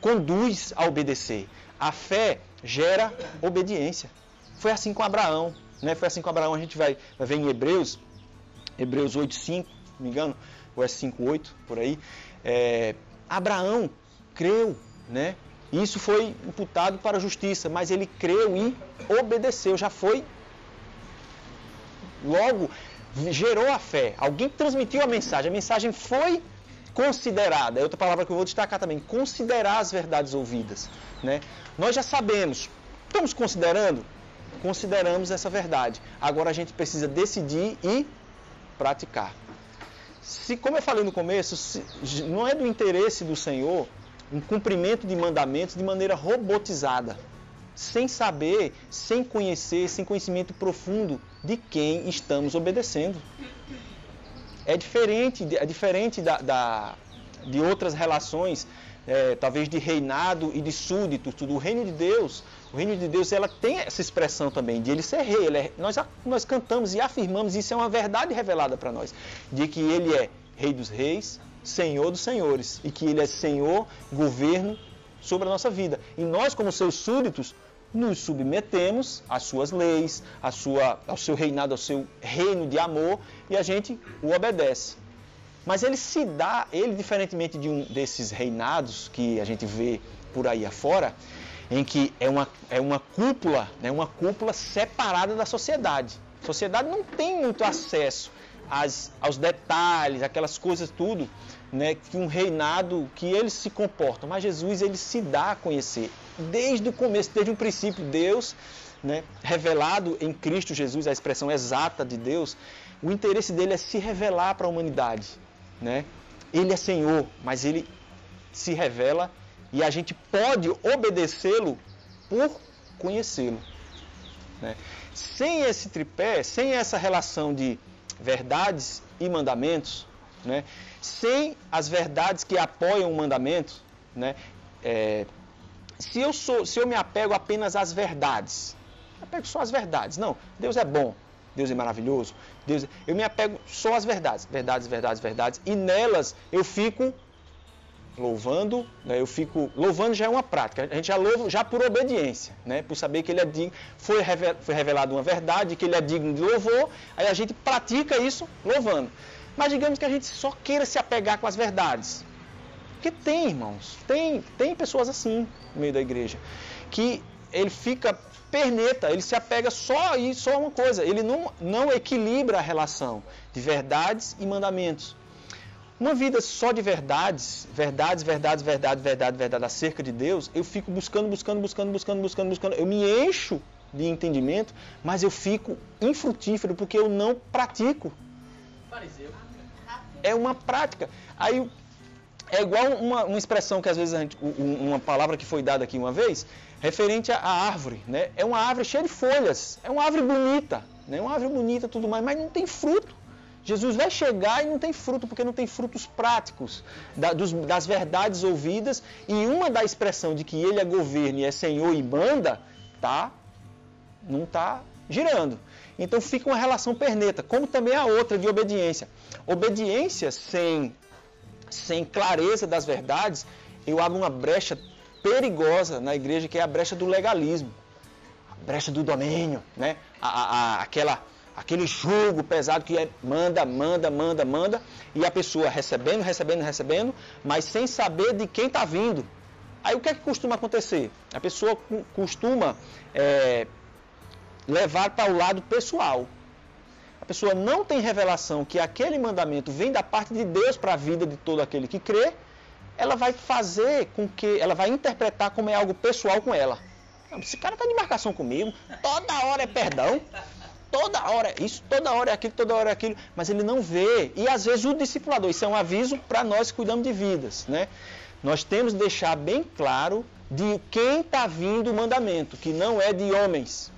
conduz a obedecer. A fé gera obediência. Foi assim com Abraão. Né? Foi assim com Abraão. A gente vai, vai ver em Hebreus, Hebreus 8, 5, não me engano, ou é 5, 8, por aí. É, Abraão creu, né? Isso foi imputado para a justiça, mas ele creu e obedeceu, já foi. Logo, gerou a fé. Alguém transmitiu a mensagem, a mensagem foi considerada, é outra palavra que eu vou destacar também, considerar as verdades ouvidas. Né? Nós já sabemos, estamos considerando? Consideramos essa verdade. Agora a gente precisa decidir e praticar. Se, como eu falei no começo, se, não é do interesse do Senhor um cumprimento de mandamentos de maneira robotizada, sem saber, sem conhecer, sem conhecimento profundo de quem estamos obedecendo é diferente, é diferente da, da de outras relações, é, talvez de reinado e de súditos, tudo. O reino de Deus, o reino de Deus, ela tem essa expressão também de ele ser rei. Ele é, nós, nós cantamos e afirmamos, isso é uma verdade revelada para nós, de que ele é rei dos reis, senhor dos senhores, e que ele é senhor, governo sobre a nossa vida. E nós, como seus súditos, nos submetemos às suas leis, à sua, ao seu reinado, ao seu reino de amor e a gente o obedece. Mas ele se dá, ele diferentemente de um desses reinados que a gente vê por aí afora, em que é uma, é uma cúpula, né, uma cúpula separada da sociedade. A sociedade não tem muito acesso às, aos detalhes, aquelas coisas tudo, né, que um reinado, que eles se comportam. Mas Jesus, ele se dá a conhecer. Desde o começo, desde o princípio, Deus, né, revelado em Cristo Jesus, a expressão exata de Deus, o interesse dele é se revelar para a humanidade. Né? Ele é Senhor, mas ele se revela e a gente pode obedecê-lo por conhecê-lo. Né? Sem esse tripé, sem essa relação de verdades e mandamentos, né? sem as verdades que apoiam o mandamento, né? É, se, eu sou, se eu me apego apenas às verdades, eu apego só às verdades. Não, Deus é bom, Deus é maravilhoso, Deus, é, eu me apego só às verdades, verdades, verdades, verdades, e nelas eu fico louvando, né, eu fico louvando já é uma prática. A gente já louva já por obediência, né, por saber que ele é digno, foi, foi revelado uma verdade, que ele é digno de louvor, aí a gente pratica isso louvando. Mas digamos que a gente só queira se apegar com as verdades. Porque tem, irmãos, tem, tem pessoas assim no meio da igreja, que ele fica perneta, ele se apega só a só uma coisa, ele não, não equilibra a relação de verdades e mandamentos. Uma vida só de verdades, verdades, verdades, verdade, verdade, verdade acerca de Deus, eu fico buscando, buscando, buscando, buscando, buscando, buscando. Eu me encho de entendimento, mas eu fico infrutífero porque eu não pratico. É uma prática. Aí é igual uma, uma expressão que às vezes gente, uma palavra que foi dada aqui uma vez, referente à árvore, né? É uma árvore cheia de folhas, é uma árvore bonita, né? Uma árvore bonita, tudo mais, mas não tem fruto. Jesus vai chegar e não tem fruto, porque não tem frutos práticos da, dos, das verdades ouvidas. E uma da expressão de que ele é governo e é senhor e manda, tá? Não está girando. Então fica uma relação perneta, como também a outra de obediência. Obediência sem, sem clareza das verdades, eu abro uma brecha perigosa na igreja, que é a brecha do legalismo, a brecha do domínio, né? a, a, a aquela aquele jugo pesado que é manda, manda, manda, manda, e a pessoa recebendo, recebendo, recebendo, mas sem saber de quem está vindo. Aí o que é que costuma acontecer? A pessoa costuma é, levar para o lado pessoal. Pessoa não tem revelação que aquele mandamento vem da parte de Deus para a vida de todo aquele que crê, ela vai fazer com que, ela vai interpretar como é algo pessoal com ela. Esse cara está de marcação comigo, toda hora é perdão toda hora isso, toda hora é aquilo, toda hora é aquilo, mas ele não vê. E às vezes o discipulador, isso é um aviso para nós que cuidamos de vidas, né? Nós temos que deixar bem claro de quem está vindo o mandamento, que não é de homens.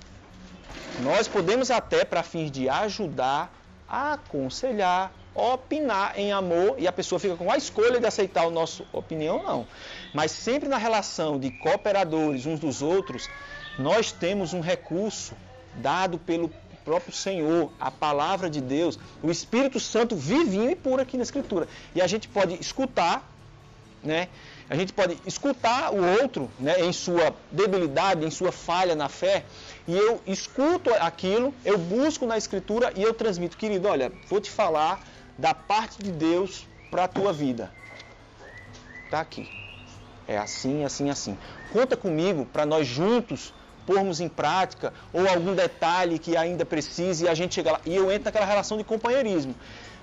Nós podemos até, para fins de ajudar, aconselhar, opinar em amor, e a pessoa fica com a escolha de aceitar a nossa opinião, não. Mas sempre na relação de cooperadores uns dos outros, nós temos um recurso dado pelo próprio Senhor, a palavra de Deus, o Espírito Santo vivinho e puro aqui na Escritura. E a gente pode escutar, né? A gente pode escutar o outro né, em sua debilidade, em sua falha na fé, e eu escuto aquilo, eu busco na Escritura e eu transmito. Querido, olha, vou te falar da parte de Deus para a tua vida. Está aqui. É assim, assim, assim. Conta comigo para nós juntos pormos em prática, ou algum detalhe que ainda precise, e a gente chega lá. E eu entro naquela relação de companheirismo.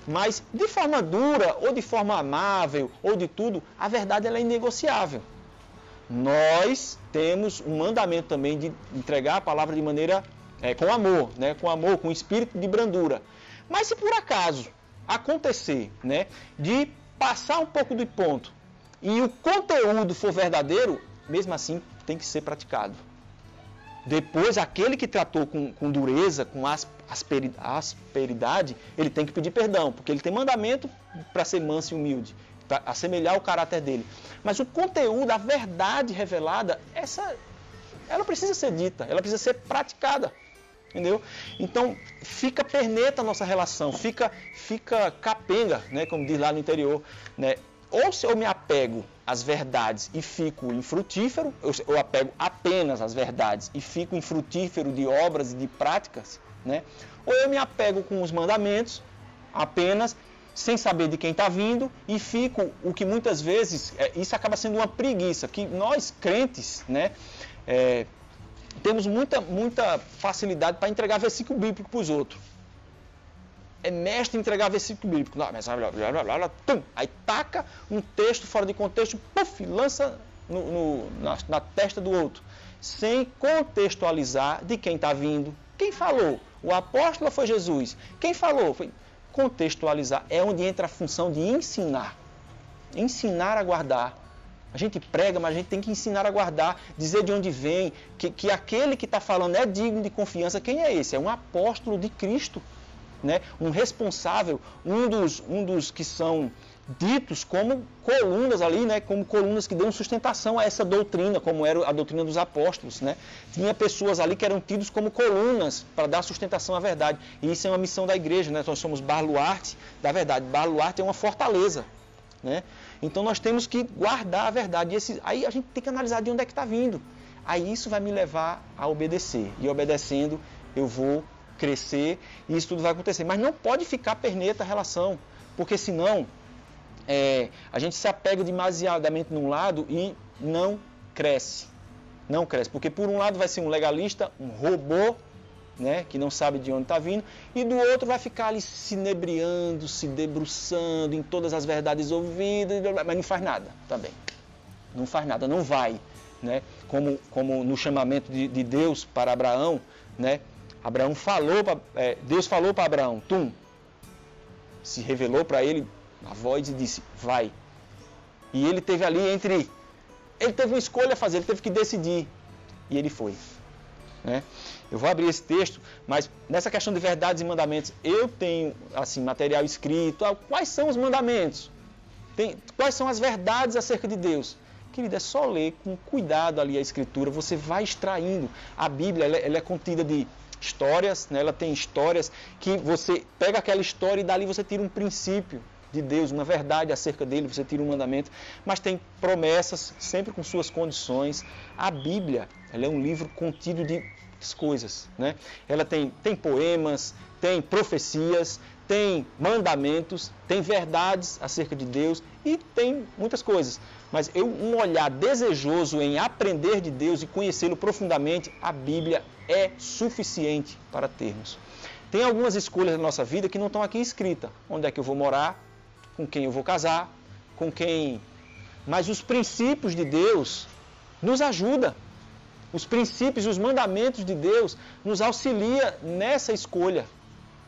Mas de forma dura, ou de forma amável, ou de tudo, a verdade ela é inegociável. Nós temos um mandamento também de entregar a palavra de maneira é, com amor, né? com amor, com espírito de brandura. Mas se por acaso acontecer né, de passar um pouco do ponto e o conteúdo for verdadeiro, mesmo assim tem que ser praticado. Depois, aquele que tratou com, com dureza, com asperidade, ele tem que pedir perdão, porque ele tem mandamento para ser manso e humilde, para assemelhar o caráter dele. Mas o conteúdo, a verdade revelada, essa, ela precisa ser dita, ela precisa ser praticada. Entendeu? Então, fica perneta a nossa relação, fica, fica capenga, né, como diz lá no interior. Né? Ou se eu me apego às verdades e fico infrutífero, eu, eu apego apenas às verdades e fico infrutífero de obras e de práticas, né? ou eu me apego com os mandamentos apenas sem saber de quem está vindo e fico o que muitas vezes é, isso acaba sendo uma preguiça que nós crentes né é, temos muita, muita facilidade para entregar versículo bíblico para os outros. É mestre em entregar versículo bíblico. Não, mas, blá, blá, blá, blá, tum, aí taca um texto fora de contexto, puff, lança no, no, na, na testa do outro, sem contextualizar de quem está vindo. Quem falou? O apóstolo foi Jesus? Quem falou? Foi contextualizar. É onde entra a função de ensinar. Ensinar a guardar a gente prega, mas a gente tem que ensinar a guardar, dizer de onde vem, que, que aquele que está falando é digno de confiança. Quem é esse? É um apóstolo de Cristo, né? um responsável, um dos, um dos que são ditos como colunas ali, né? como colunas que dão sustentação a essa doutrina, como era a doutrina dos apóstolos. Né? Tinha pessoas ali que eram tidos como colunas para dar sustentação à verdade. E isso é uma missão da igreja, né? nós somos baluarte da verdade. Baluarte é uma fortaleza. Né? Então nós temos que guardar a verdade. Esse, aí a gente tem que analisar de onde é que está vindo. Aí isso vai me levar a obedecer. E obedecendo, eu vou crescer e isso tudo vai acontecer. Mas não pode ficar perneta a relação, porque senão é, a gente se apega demasiadamente num lado e não cresce. Não cresce. Porque por um lado vai ser um legalista, um robô né, que não sabe de onde está vindo, e do outro vai ficar ali se inebriando, se debruçando em todas as verdades ouvidas, mas não faz nada também. Não faz nada, não vai. Né? Como, como no chamamento de, de Deus para Abraão, né? Abraão falou, pra, é, Deus falou para Abraão, tum, se revelou para ele a voz e disse, vai. E ele teve ali entre, ele teve uma escolha a fazer, ele teve que decidir, e ele foi. Né? Eu vou abrir esse texto, mas nessa questão de verdades e mandamentos, eu tenho assim material escrito. Ah, quais são os mandamentos? Tem, quais são as verdades acerca de Deus? Querida, é só ler com cuidado ali a Escritura. Você vai extraindo. A Bíblia ela, ela é contida de histórias, né? ela tem histórias que você pega aquela história e dali você tira um princípio de Deus, uma verdade acerca dele, você tira um mandamento, mas tem promessas, sempre com suas condições. A Bíblia ela é um livro contido de coisas. Né? Ela tem, tem poemas, tem profecias, tem mandamentos, tem verdades acerca de Deus e tem muitas coisas. Mas eu, um olhar desejoso em aprender de Deus e conhecê-lo profundamente, a Bíblia é suficiente para termos. Tem algumas escolhas na nossa vida que não estão aqui escritas. Onde é que eu vou morar? Com quem eu vou casar? Com quem? Mas os princípios de Deus nos ajudam os princípios os mandamentos de Deus nos auxilia nessa escolha.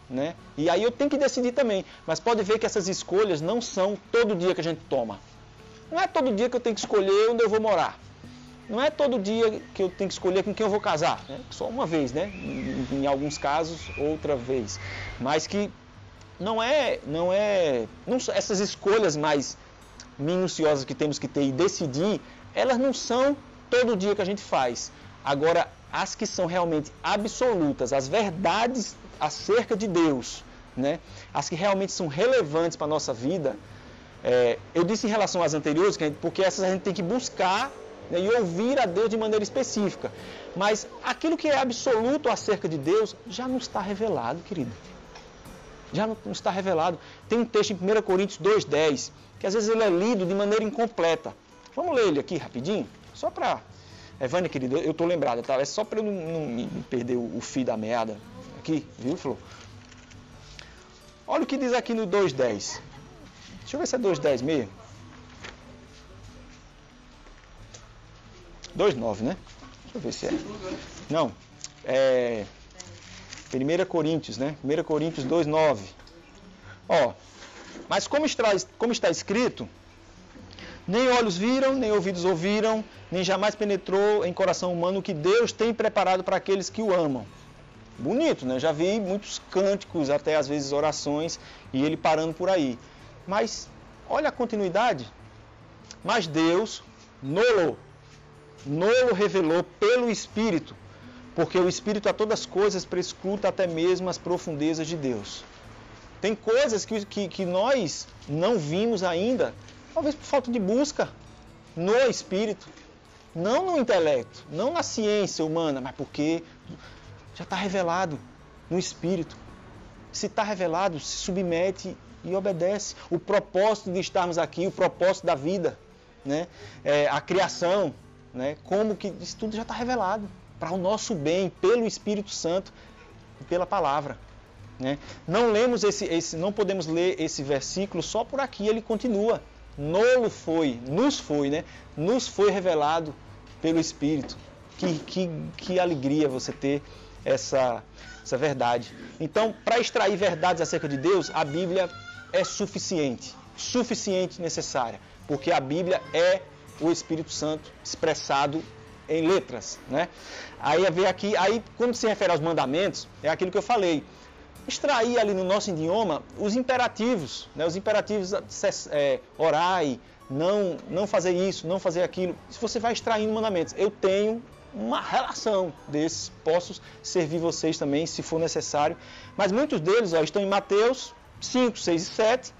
Né? E aí eu tenho que decidir também. Mas pode ver que essas escolhas não são todo dia que a gente toma. Não é todo dia que eu tenho que escolher onde eu vou morar. Não é todo dia que eu tenho que escolher com quem eu vou casar. Né? Só uma vez, né? Em, em alguns casos, outra vez. Mas que não é, não é, não, essas escolhas mais minuciosas que temos que ter e decidir, elas não são todo dia que a gente faz. Agora, as que são realmente absolutas, as verdades acerca de Deus, né? as que realmente são relevantes para a nossa vida, é, eu disse em relação às anteriores, porque essas a gente tem que buscar né, e ouvir a Deus de maneira específica. Mas aquilo que é absoluto acerca de Deus já não está revelado, querido. Já não, está revelado. Tem um texto em 1 Coríntios 2,10, que às vezes ele é lido de maneira incompleta. Vamos ler ele aqui rapidinho? Só para. Evânia, querido, eu estou lembrada, tá? É só para eu não, não perder o, o fio da meada. Aqui, viu, Flor? Olha o que diz aqui no 2.10. Deixa eu ver se é 2.10 mesmo. 2.9, né? Deixa eu ver se é. Não. É. 1 Coríntios, né? 1 Coríntios 2.9. Ó. Mas como está, como está escrito, nem olhos viram, nem ouvidos ouviram, nem jamais penetrou em coração humano o que Deus tem preparado para aqueles que o amam. Bonito, né? Já vi muitos cânticos, até às vezes orações, e ele parando por aí. Mas olha a continuidade. Mas Deus nolo, nolo revelou pelo Espírito, porque o Espírito a todas as coisas prescruta até mesmo as profundezas de Deus. Tem coisas que, que, que nós não vimos ainda, talvez por falta de busca no Espírito. Não no intelecto, não na ciência humana, mas porque já está revelado no Espírito. Se está revelado, se submete e obedece. O propósito de estarmos aqui, o propósito da vida, né? É, a criação, né, como que isso tudo já está revelado para o nosso bem, pelo Espírito Santo e pela palavra. Né? Não lemos esse, esse, não podemos ler esse versículo só por aqui, ele continua. Nolo foi, nos foi, né? Nos foi revelado pelo Espírito. Que, que, que alegria você ter essa, essa verdade. Então, para extrair verdades acerca de Deus, a Bíblia é suficiente, suficiente necessária, porque a Bíblia é o Espírito Santo expressado em letras, né? Aí vem aqui, aí quando se refere aos mandamentos, é aquilo que eu falei. Extrair ali no nosso idioma os imperativos, né? Os imperativos é, orai, não, não fazer isso, não fazer aquilo. Se você vai extraindo mandamentos, eu tenho uma relação desses, posso servir vocês também se for necessário. Mas muitos deles ó, estão em Mateus 5, 6 e 7,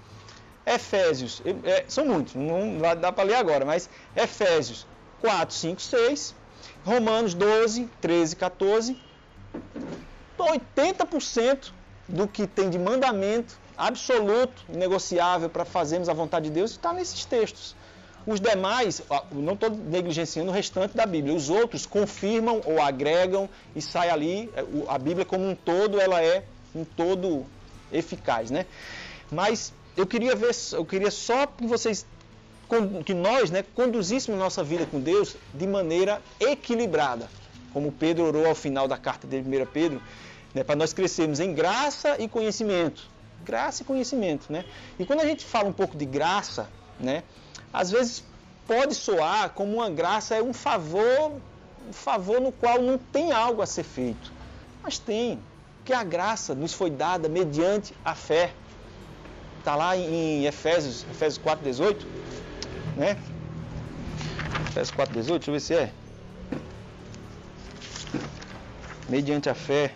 Efésios, é, são muitos, não dá para ler agora, mas Efésios 4, 5, 6, Romanos 12, 13, 14. 80% do que tem de mandamento absoluto, negociável para fazermos a vontade de Deus está nesses textos. Os demais, não estou negligenciando o restante da Bíblia, os outros confirmam ou agregam e sai ali. É, a Bíblia como um todo, ela é um todo eficaz, né? Mas eu queria ver, eu queria só que vocês que nós né, conduzíssemos nossa vida com Deus de maneira equilibrada, como Pedro orou ao final da carta de 1 Pedro, né, para nós crescermos em graça e conhecimento. Graça e conhecimento, né? E quando a gente fala um pouco de graça, né, às vezes pode soar como uma graça é um favor, um favor no qual não tem algo a ser feito. Mas tem, porque a graça nos foi dada mediante a fé. Está lá em Efésios, Efésios 4, 18 né? Efésios 4, 18, deixa eu ver se é. Mediante a fé.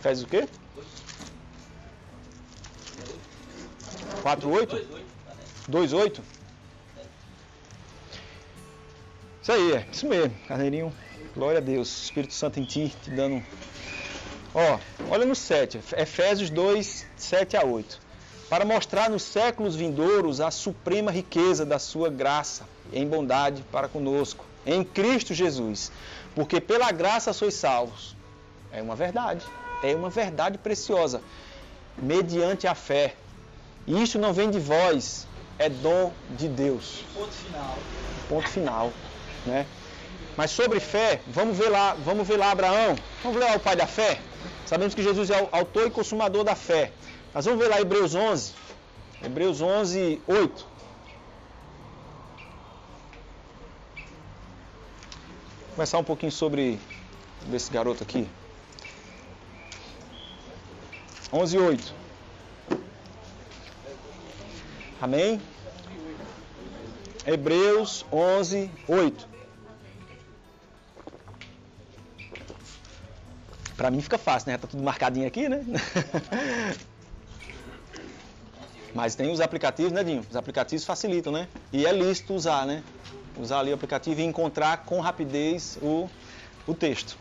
Efésios o quê? 4, 8? 2, 8? Isso aí, é isso mesmo, carneirinho. Glória a Deus, Espírito Santo em ti, te dando. Ó, olha no 7, Efésios 2, 7 a 8 para mostrar nos séculos vindouros a suprema riqueza da sua graça em bondade para conosco, em Cristo Jesus. Porque pela graça sois salvos. É uma verdade, é uma verdade preciosa, mediante a fé. E isso não vem de vós, é dom de Deus. Ponto final. Ponto final, né? Mas sobre fé, vamos ver lá, vamos ver lá Abraão, vamos ver lá o pai da fé. Sabemos que Jesus é o autor e consumador da fé. Nós vamos ver lá Hebreus 11. Hebreus 11, 8. Começar um pouquinho sobre esse garoto aqui. 11, 8. Amém? Hebreus 11, 8. Para mim fica fácil, né? Tá tudo marcadinho aqui, né? Mas tem os aplicativos, né, Dinho? Os aplicativos facilitam, né? E é lícito usar, né? Usar ali o aplicativo e encontrar com rapidez o, o texto.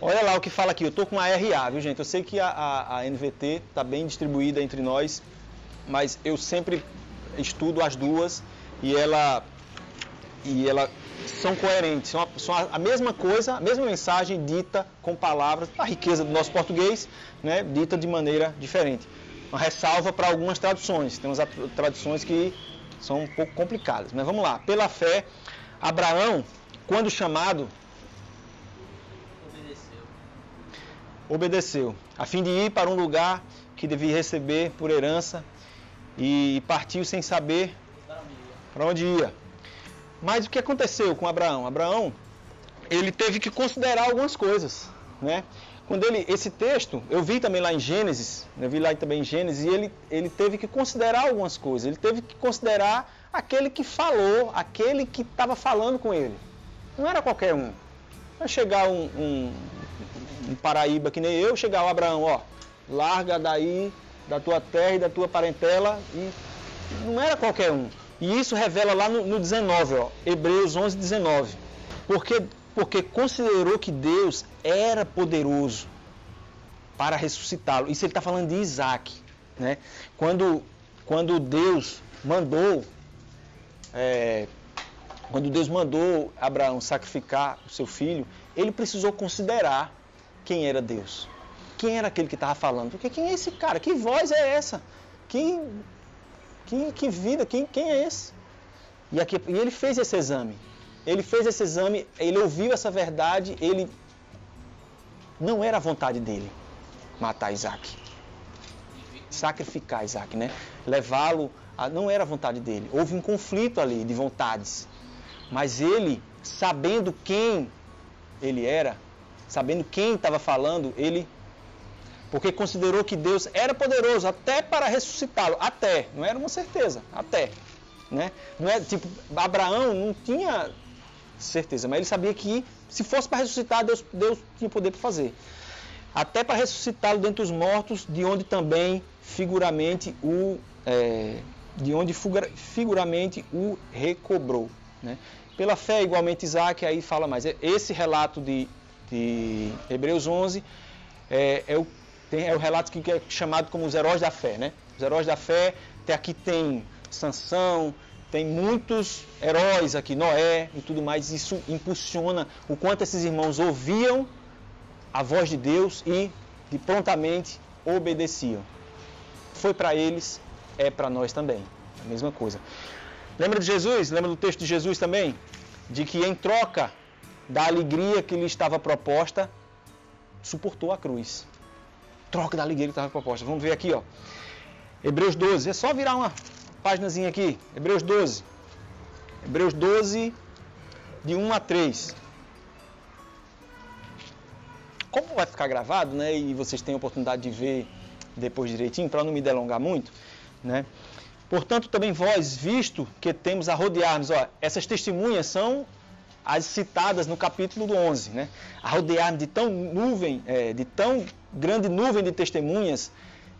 Olha lá o que fala aqui. Eu estou com a RA, viu, gente? Eu sei que a, a, a NVT está bem distribuída entre nós, mas eu sempre estudo as duas e ela e ela são coerentes, são a, são a, mesma coisa, a mesma mensagem dita com palavras, a riqueza do nosso português, né, dita de maneira diferente uma ressalva para algumas traduções. Tem umas traduções que são um pouco complicadas. Mas vamos lá. Pela fé, Abraão, quando chamado, obedeceu. obedeceu, a fim de ir para um lugar que devia receber por herança e partiu sem saber para onde ia. Mas o que aconteceu com Abraão? Abraão, ele teve que considerar algumas coisas, né? Quando ele, esse texto, eu vi também lá em Gênesis, eu vi lá também em Gênesis, e ele, ele teve que considerar algumas coisas. Ele teve que considerar aquele que falou, aquele que estava falando com ele. Não era qualquer um. Vai chegar um, um, um Paraíba que nem eu, chegar o Abraão, ó, larga daí da tua terra e da tua parentela, e não era qualquer um. E isso revela lá no, no 19, ó, Hebreus 11, 19. Porque porque considerou que Deus era poderoso para ressuscitá-lo. Isso ele está falando de Isaac. Né? Quando, quando Deus mandou é, quando Deus mandou Abraão sacrificar o seu filho, ele precisou considerar quem era Deus. Quem era aquele que estava falando? Porque quem é esse cara? Que voz é essa? Que, que, que vida? Quem, quem é esse? E, aqui, e ele fez esse exame. Ele fez esse exame, ele ouviu essa verdade, ele não era a vontade dele matar Isaac. Sacrificar Isaac, né? Levá-lo, não era a vontade dele. Houve um conflito ali de vontades. Mas ele, sabendo quem ele era, sabendo quem estava falando, ele porque considerou que Deus era poderoso até para ressuscitá-lo, até, não era uma certeza, até, né? Não é tipo Abraão não tinha certeza, mas ele sabia que se fosse para ressuscitar, Deus, Deus tinha poder para fazer. Até para ressuscitá-lo dentre os mortos, de onde também figuramente o é, de onde figuramente o recobrou. Né? Pela fé, igualmente, Isaac aí fala mais. Esse relato de, de Hebreus 11 é, é, o, tem, é o relato que é chamado como os heróis da fé. Né? Os heróis da fé, até aqui tem Sansão, tem muitos heróis aqui, Noé e tudo mais. Isso impulsiona o quanto esses irmãos ouviam a voz de Deus e de prontamente obedeciam. Foi para eles, é para nós também. A mesma coisa. Lembra de Jesus? Lembra do texto de Jesus também? De que em troca da alegria que lhe estava proposta, suportou a cruz. Troca da alegria que estava proposta. Vamos ver aqui, ó. Hebreus 12. É só virar uma páginazinha aqui. Hebreus 12. Hebreus 12, de 1 a 3. Como vai ficar gravado, né? E vocês têm a oportunidade de ver depois direitinho, para não me delongar muito, né? Portanto, também vós, visto que temos a rodear-nos, essas testemunhas são as citadas no capítulo do 11, né? A rodear-nos de tão nuvem, é, de tão grande nuvem de testemunhas,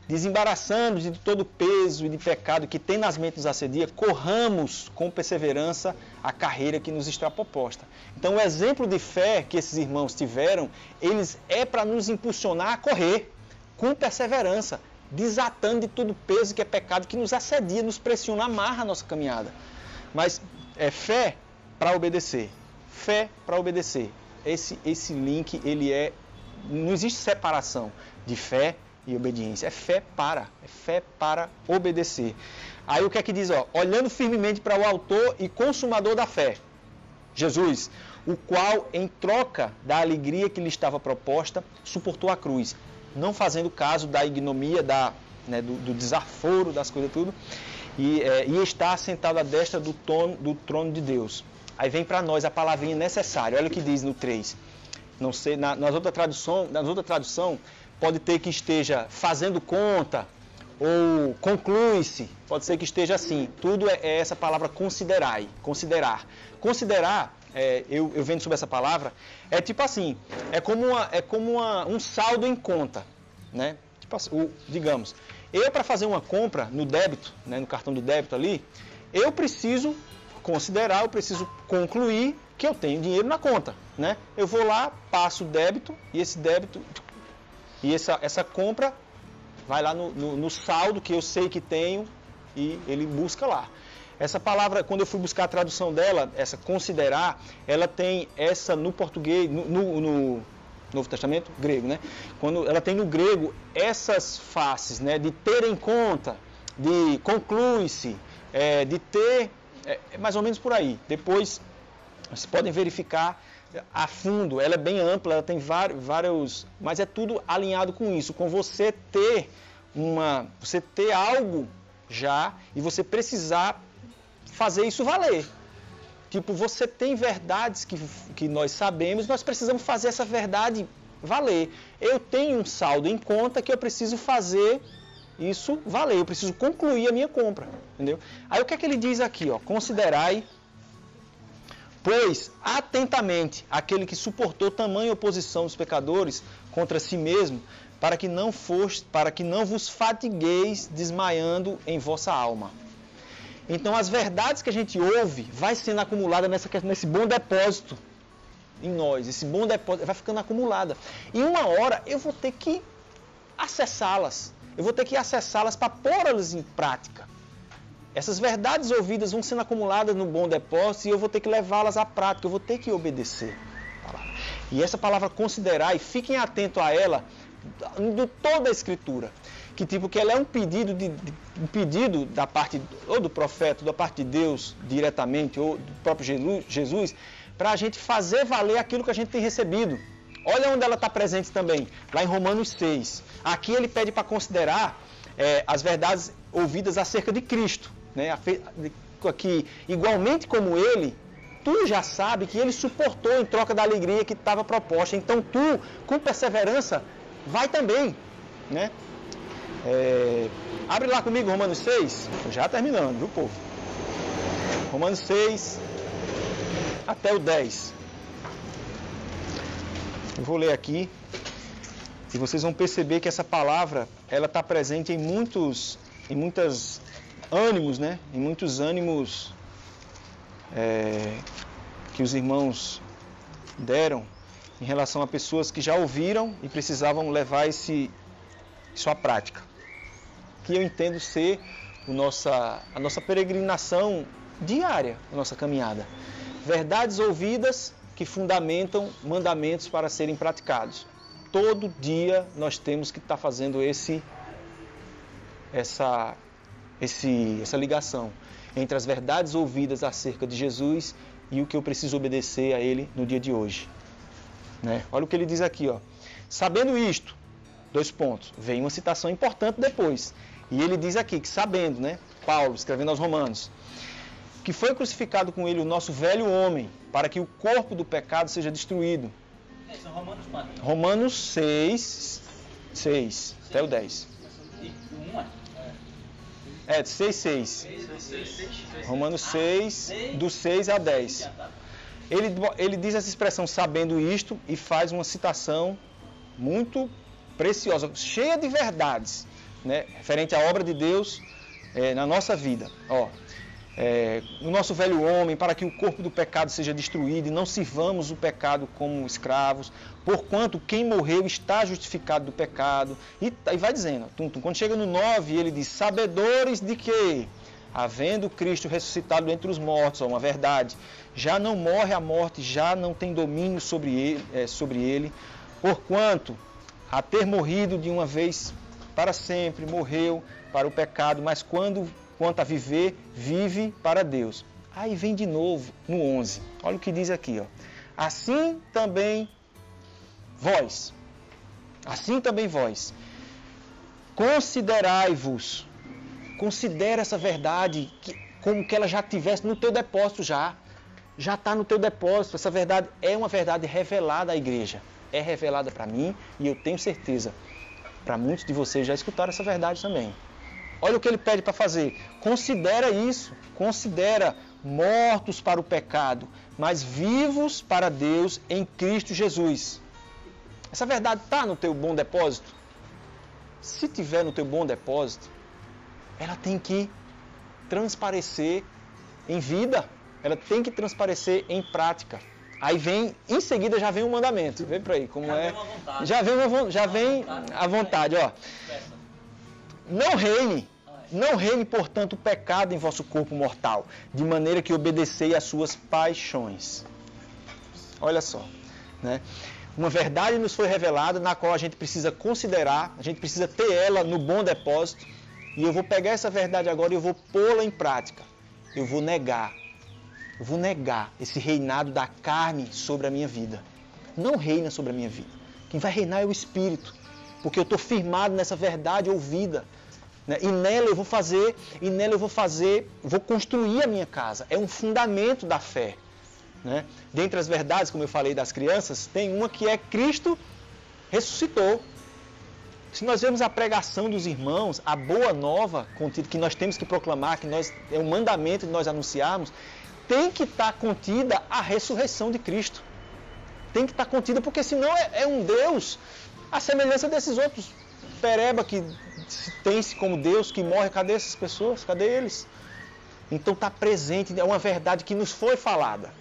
desembaraçando de todo o peso e de pecado que tem nas mentes nos assedia, corramos com perseverança a carreira que nos está proposta. Então, o exemplo de fé que esses irmãos tiveram, eles é para nos impulsionar a correr com perseverança, desatando de todo o peso que é pecado que nos assedia, nos pressiona, amarra a nossa caminhada. Mas é fé para obedecer. Fé para obedecer. Esse, esse link, ele é. Não existe separação de fé e obediência. É fé para. É fé para obedecer. Aí o que é que diz? Ó, Olhando firmemente para o autor e consumador da fé. Jesus, o qual, em troca da alegria que lhe estava proposta, suportou a cruz, não fazendo caso da ignomia, da, né, do, do, desaforo, das coisas tudo, e, é, e está sentado à destra do, tono, do trono de Deus. Aí vem para nós a palavrinha necessária, olha o que diz no 3. Não sei, na, nas outra tradução, nas outra tradução, pode ter que esteja fazendo conta, ou conclui-se, pode ser que esteja assim. Tudo é, é essa palavra considerai, considerar. Considerar é, eu, eu vendo sobre essa palavra, é tipo assim, é como, uma, é como uma, um saldo em conta, né? Tipo assim, o, digamos, eu para fazer uma compra no débito, né, no cartão do débito ali, eu preciso considerar, eu preciso concluir que eu tenho dinheiro na conta, né? Eu vou lá, passo o débito e esse débito e essa, essa compra vai lá no, no, no saldo que eu sei que tenho e ele busca lá. Essa palavra, quando eu fui buscar a tradução dela, essa considerar, ela tem essa no português, no, no, no Novo Testamento, grego, né? Quando ela tem no grego essas faces, né? De ter em conta, de conclui-se, é, de ter, é, é mais ou menos por aí. Depois, vocês podem verificar a fundo, ela é bem ampla, ela tem vários, mas é tudo alinhado com isso, com você ter uma, você ter algo já e você precisar fazer isso valer. Tipo, você tem verdades que, que nós sabemos, nós precisamos fazer essa verdade valer. Eu tenho um saldo em conta que eu preciso fazer isso valer, eu preciso concluir a minha compra, entendeu? Aí o que é que ele diz aqui, ó? Considerai, pois, atentamente aquele que suportou tamanha oposição dos pecadores contra si mesmo, para que não foste, para que não vos fatigueis desmaiando em vossa alma. Então as verdades que a gente ouve vai sendo acumulada nessa, nesse bom depósito em nós. Esse bom depósito vai ficando acumulada. E uma hora eu vou ter que acessá-las. Eu vou ter que acessá-las para pôr-las em prática. Essas verdades ouvidas vão sendo acumuladas no bom depósito e eu vou ter que levá-las à prática, eu vou ter que obedecer. E essa palavra considerar, e fiquem atentos a ela, de toda a Escritura. Que tipo, que ela é um pedido, de, de, um pedido da parte ou do profeta, ou da parte de Deus diretamente, ou do próprio Jesus, para a gente fazer valer aquilo que a gente tem recebido. Olha onde ela está presente também, lá em Romanos 6. Aqui ele pede para considerar é, as verdades ouvidas acerca de Cristo. Né? Aqui, igualmente como ele, tu já sabe que ele suportou em troca da alegria que estava proposta. Então tu, com perseverança, vai também. Né? É, abre lá comigo Romanos 6, já terminando, viu povo? Romanos 6, até o 10. Eu vou ler aqui e vocês vão perceber que essa palavra ela está presente em muitos, em muitas ânimos, né? Em muitos ânimos é, que os irmãos deram em relação a pessoas que já ouviram e precisavam levar esse, isso à prática. Que eu entendo ser o nossa, a nossa peregrinação diária, a nossa caminhada. Verdades ouvidas que fundamentam mandamentos para serem praticados. Todo dia nós temos que estar tá fazendo esse, essa, esse, essa ligação entre as verdades ouvidas acerca de Jesus e o que eu preciso obedecer a Ele no dia de hoje. Né? Olha o que ele diz aqui, ó. Sabendo isto, dois pontos. Vem uma citação importante depois. E ele diz aqui que sabendo, né? Paulo escrevendo aos Romanos, que foi crucificado com ele o nosso velho homem, para que o corpo do pecado seja destruído. É, Romanos Romanos 6, 6, até o 10. É, 6, 6. Romanos 6, do 6 a 10. Ele, ele diz essa expressão sabendo isto e faz uma citação muito preciosa, cheia de verdades, né, referente à obra de Deus é, na nossa vida. Ó, é, o nosso velho homem, para que o corpo do pecado seja destruído e não sirvamos o pecado como escravos, porquanto quem morreu está justificado do pecado. E, e vai dizendo, tum, tum, quando chega no 9, ele diz: Sabedores de que, havendo Cristo ressuscitado entre os mortos, uma verdade, já não morre a morte, já não tem domínio sobre ele, é, sobre ele porquanto, a ter morrido de uma vez para sempre, morreu para o pecado, mas quando quanto a viver, vive para Deus. Aí vem de novo no 11. Olha o que diz aqui, ó. Assim também vós. Assim também vós. Considerai-vos. Considera essa verdade que, como que ela já tivesse no teu depósito já. Já está no teu depósito. Essa verdade é uma verdade revelada à igreja. É revelada para mim e eu tenho certeza para muitos de vocês já escutaram essa verdade também. Olha o que ele pede para fazer. Considera isso. Considera mortos para o pecado, mas vivos para Deus em Cristo Jesus. Essa verdade está no teu bom depósito? Se tiver no teu bom depósito, ela tem que transparecer em vida, ela tem que transparecer em prática. Aí vem, em seguida já vem o mandamento. Vem para aí, como já é. Já vem, uma, já vem a vontade, ó. Não reine. Não reine, portanto, o pecado em vosso corpo mortal, de maneira que obedecei às suas paixões. Olha só, né? Uma verdade nos foi revelada na qual a gente precisa considerar, a gente precisa ter ela no bom depósito, e eu vou pegar essa verdade agora e eu vou pô-la em prática. Eu vou negar. Eu vou negar esse reinado da carne sobre a minha vida. Não reina sobre a minha vida. Quem vai reinar é o Espírito, porque eu estou firmado nessa verdade ouvida. Né? E nela eu vou fazer, e nela eu vou fazer, vou construir a minha casa. É um fundamento da fé. Né? Dentre as verdades, como eu falei das crianças, tem uma que é Cristo ressuscitou. Se nós vemos a pregação dos irmãos, a boa nova contida que nós temos que proclamar, que nós é um mandamento de nós anunciarmos, tem que estar contida a ressurreição de Cristo. Tem que estar contida, porque senão é, é um Deus à semelhança desses outros pereba que tem-se como Deus que morre, cadê essas pessoas? Cadê eles? Então está presente, é uma verdade que nos foi falada.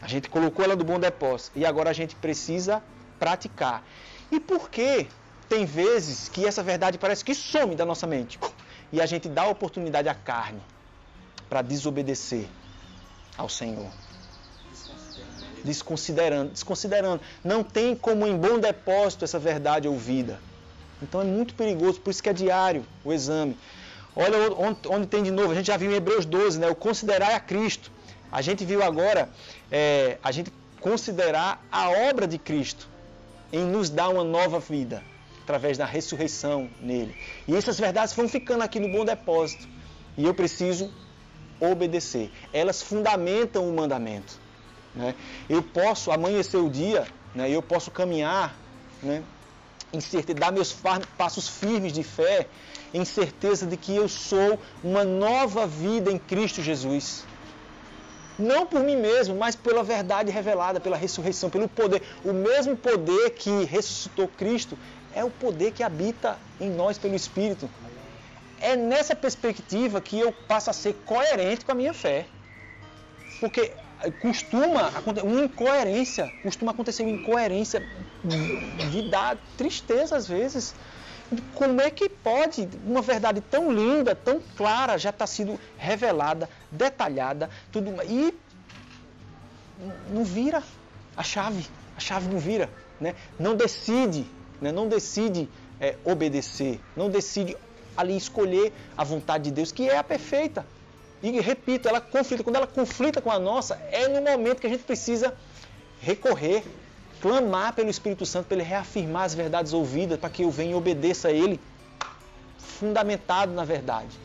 A gente colocou ela do bom depósito e agora a gente precisa praticar. E por que tem vezes que essa verdade parece que some da nossa mente <laughs> e a gente dá oportunidade à carne? para desobedecer ao Senhor. Desconsiderando, desconsiderando. Não tem como em bom depósito essa verdade ouvida. Então é muito perigoso, por isso que é diário o exame. Olha onde, tem de novo, a gente já viu em Hebreus 12, né? O considerar a Cristo. A gente viu agora é, a gente considerar a obra de Cristo em nos dar uma nova vida através da ressurreição nele. E essas verdades vão ficando aqui no bom depósito. E eu preciso obedecer. Elas fundamentam o mandamento. Né? Eu posso amanhecer o dia, né? eu posso caminhar, né? em certeza, dar meus passos firmes de fé, em certeza de que eu sou uma nova vida em Cristo Jesus. Não por mim mesmo, mas pela verdade revelada, pela ressurreição, pelo poder. O mesmo poder que ressuscitou Cristo é o poder que habita em nós pelo Espírito. É nessa perspectiva que eu passo a ser coerente com a minha fé. Porque costuma uma incoerência, costuma acontecer uma incoerência de dar tristeza às vezes. Como é que pode uma verdade tão linda, tão clara, já está sido revelada, detalhada, tudo e não vira a chave, a chave não vira, né? Não decide, né? Não decide é, obedecer, não decide ali escolher a vontade de Deus, que é a perfeita. E repito, ela conflita. Quando ela conflita com a nossa, é no momento que a gente precisa recorrer, clamar pelo Espírito Santo para ele reafirmar as verdades ouvidas, para que eu venha e obedeça a ele, fundamentado na verdade.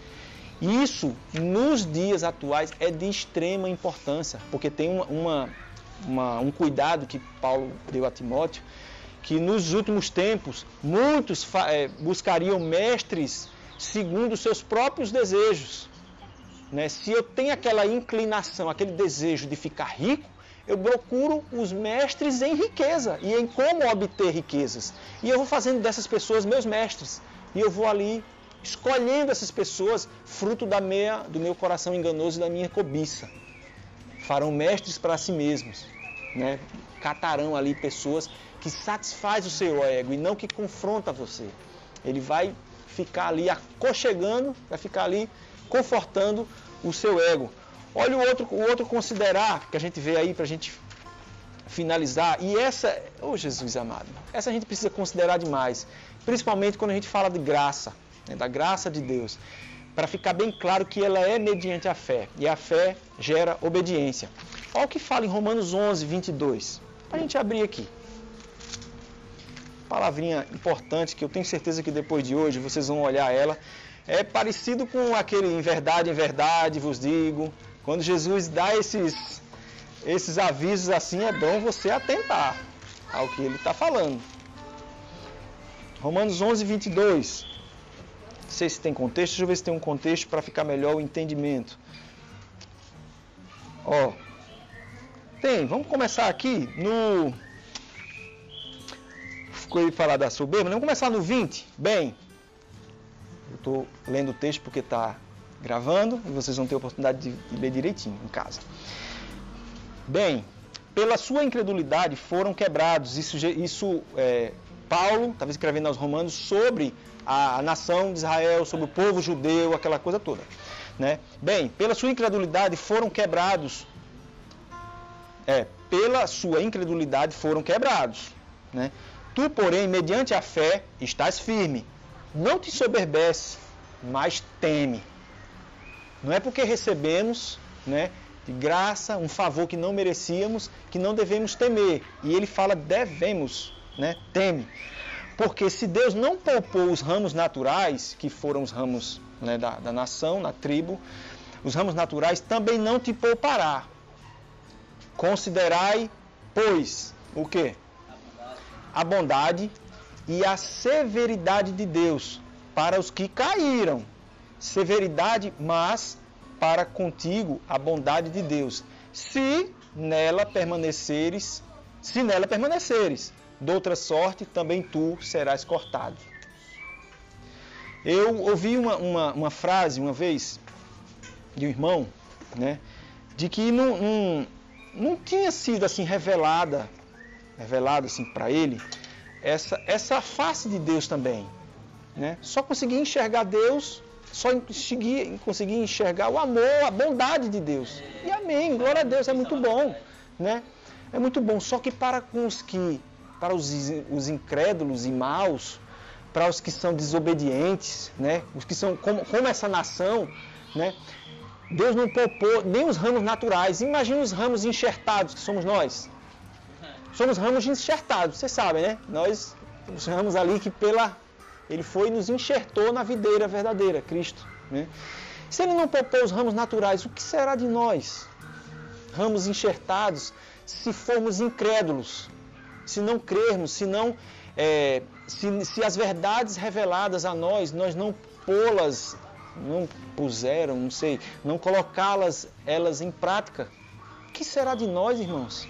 Isso, nos dias atuais, é de extrema importância, porque tem uma, uma, uma, um cuidado que Paulo deu a Timóteo, que nos últimos tempos muitos é, buscariam mestres segundo seus próprios desejos né? Se eu tenho aquela inclinação, aquele desejo de ficar rico, eu procuro os mestres em riqueza e em como obter riquezas. E eu vou fazendo dessas pessoas meus mestres. E eu vou ali escolhendo essas pessoas fruto da meia, do meu coração enganoso e da minha cobiça. Farão mestres para si mesmos. Né? Catarão ali pessoas que satisfaz o seu ego e não que confronta você. Ele vai ficar ali aconchegando, vai ficar ali confortando o seu ego. Olha o outro, o outro considerar que a gente vê aí para a gente finalizar. E essa, oh Jesus amado, essa a gente precisa considerar demais, principalmente quando a gente fala de graça, né, da graça de Deus, para ficar bem claro que ela é mediante a fé e a fé gera obediência. Olha o que fala em Romanos 11, 22. Para a gente abrir aqui. Palavrinha importante que eu tenho certeza que depois de hoje vocês vão olhar ela é parecido com aquele em verdade, em verdade vos digo. Quando Jesus dá esses, esses avisos assim, é bom você atentar ao que ele está falando. Romanos 11, 22. Não sei se tem contexto, deixa eu ver se tem um contexto para ficar melhor o entendimento. Ó, tem, vamos começar aqui no. Ficou aí falar da soberba, vamos começar no 20. Bem, eu estou lendo o texto porque está gravando e vocês vão ter a oportunidade de ler direitinho em casa. Bem, pela sua incredulidade foram quebrados. Isso, isso é, Paulo estava escrevendo aos Romanos sobre a, a, nação de Israel, sobre o povo judeu, aquela coisa toda. Né? Bem, pela sua incredulidade foram quebrados. É, pela sua incredulidade foram quebrados. Né? Tu, porém, mediante a fé, estás firme. Não te soberbece, mas teme. Não é porque recebemos, né, de graça, um favor que não merecíamos, que não devemos temer. E ele fala devemos, né, teme. Porque se Deus não poupou os ramos naturais, que foram os ramos né, da, da nação, da tribo, os ramos naturais também não te poupará. Considerai, pois, o que? A bondade e a severidade de Deus para os que caíram. Severidade, mas para contigo a bondade de Deus. Se nela permaneceres, se nela permaneceres, de outra sorte também tu serás cortado. Eu ouvi uma, uma, uma frase uma vez de um irmão, né, de que não, não, não tinha sido assim revelada, revelada assim para ele, essa, essa face de Deus também. Né? Só conseguia enxergar Deus só conseguir, conseguir enxergar o amor, a bondade de Deus. E amém, glória a Deus, é muito bom, né? É muito bom, só que para os que, para os, os incrédulos e maus, para os que são desobedientes, né? Os que são como, como essa nação, né? Deus não poupou nem os ramos naturais. Imagina os ramos enxertados que somos nós. Somos ramos enxertados, vocês sabem, né? Nós, os ramos ali que pela ele foi e nos enxertou na videira verdadeira, Cristo. Né? Se ele não poupou os ramos naturais, o que será de nós? Ramos enxertados, se formos incrédulos, se não crermos, se não. É, se, se as verdades reveladas a nós, nós não pô-las, não puseram, não sei, não colocá-las elas em prática, o que será de nós, irmãos?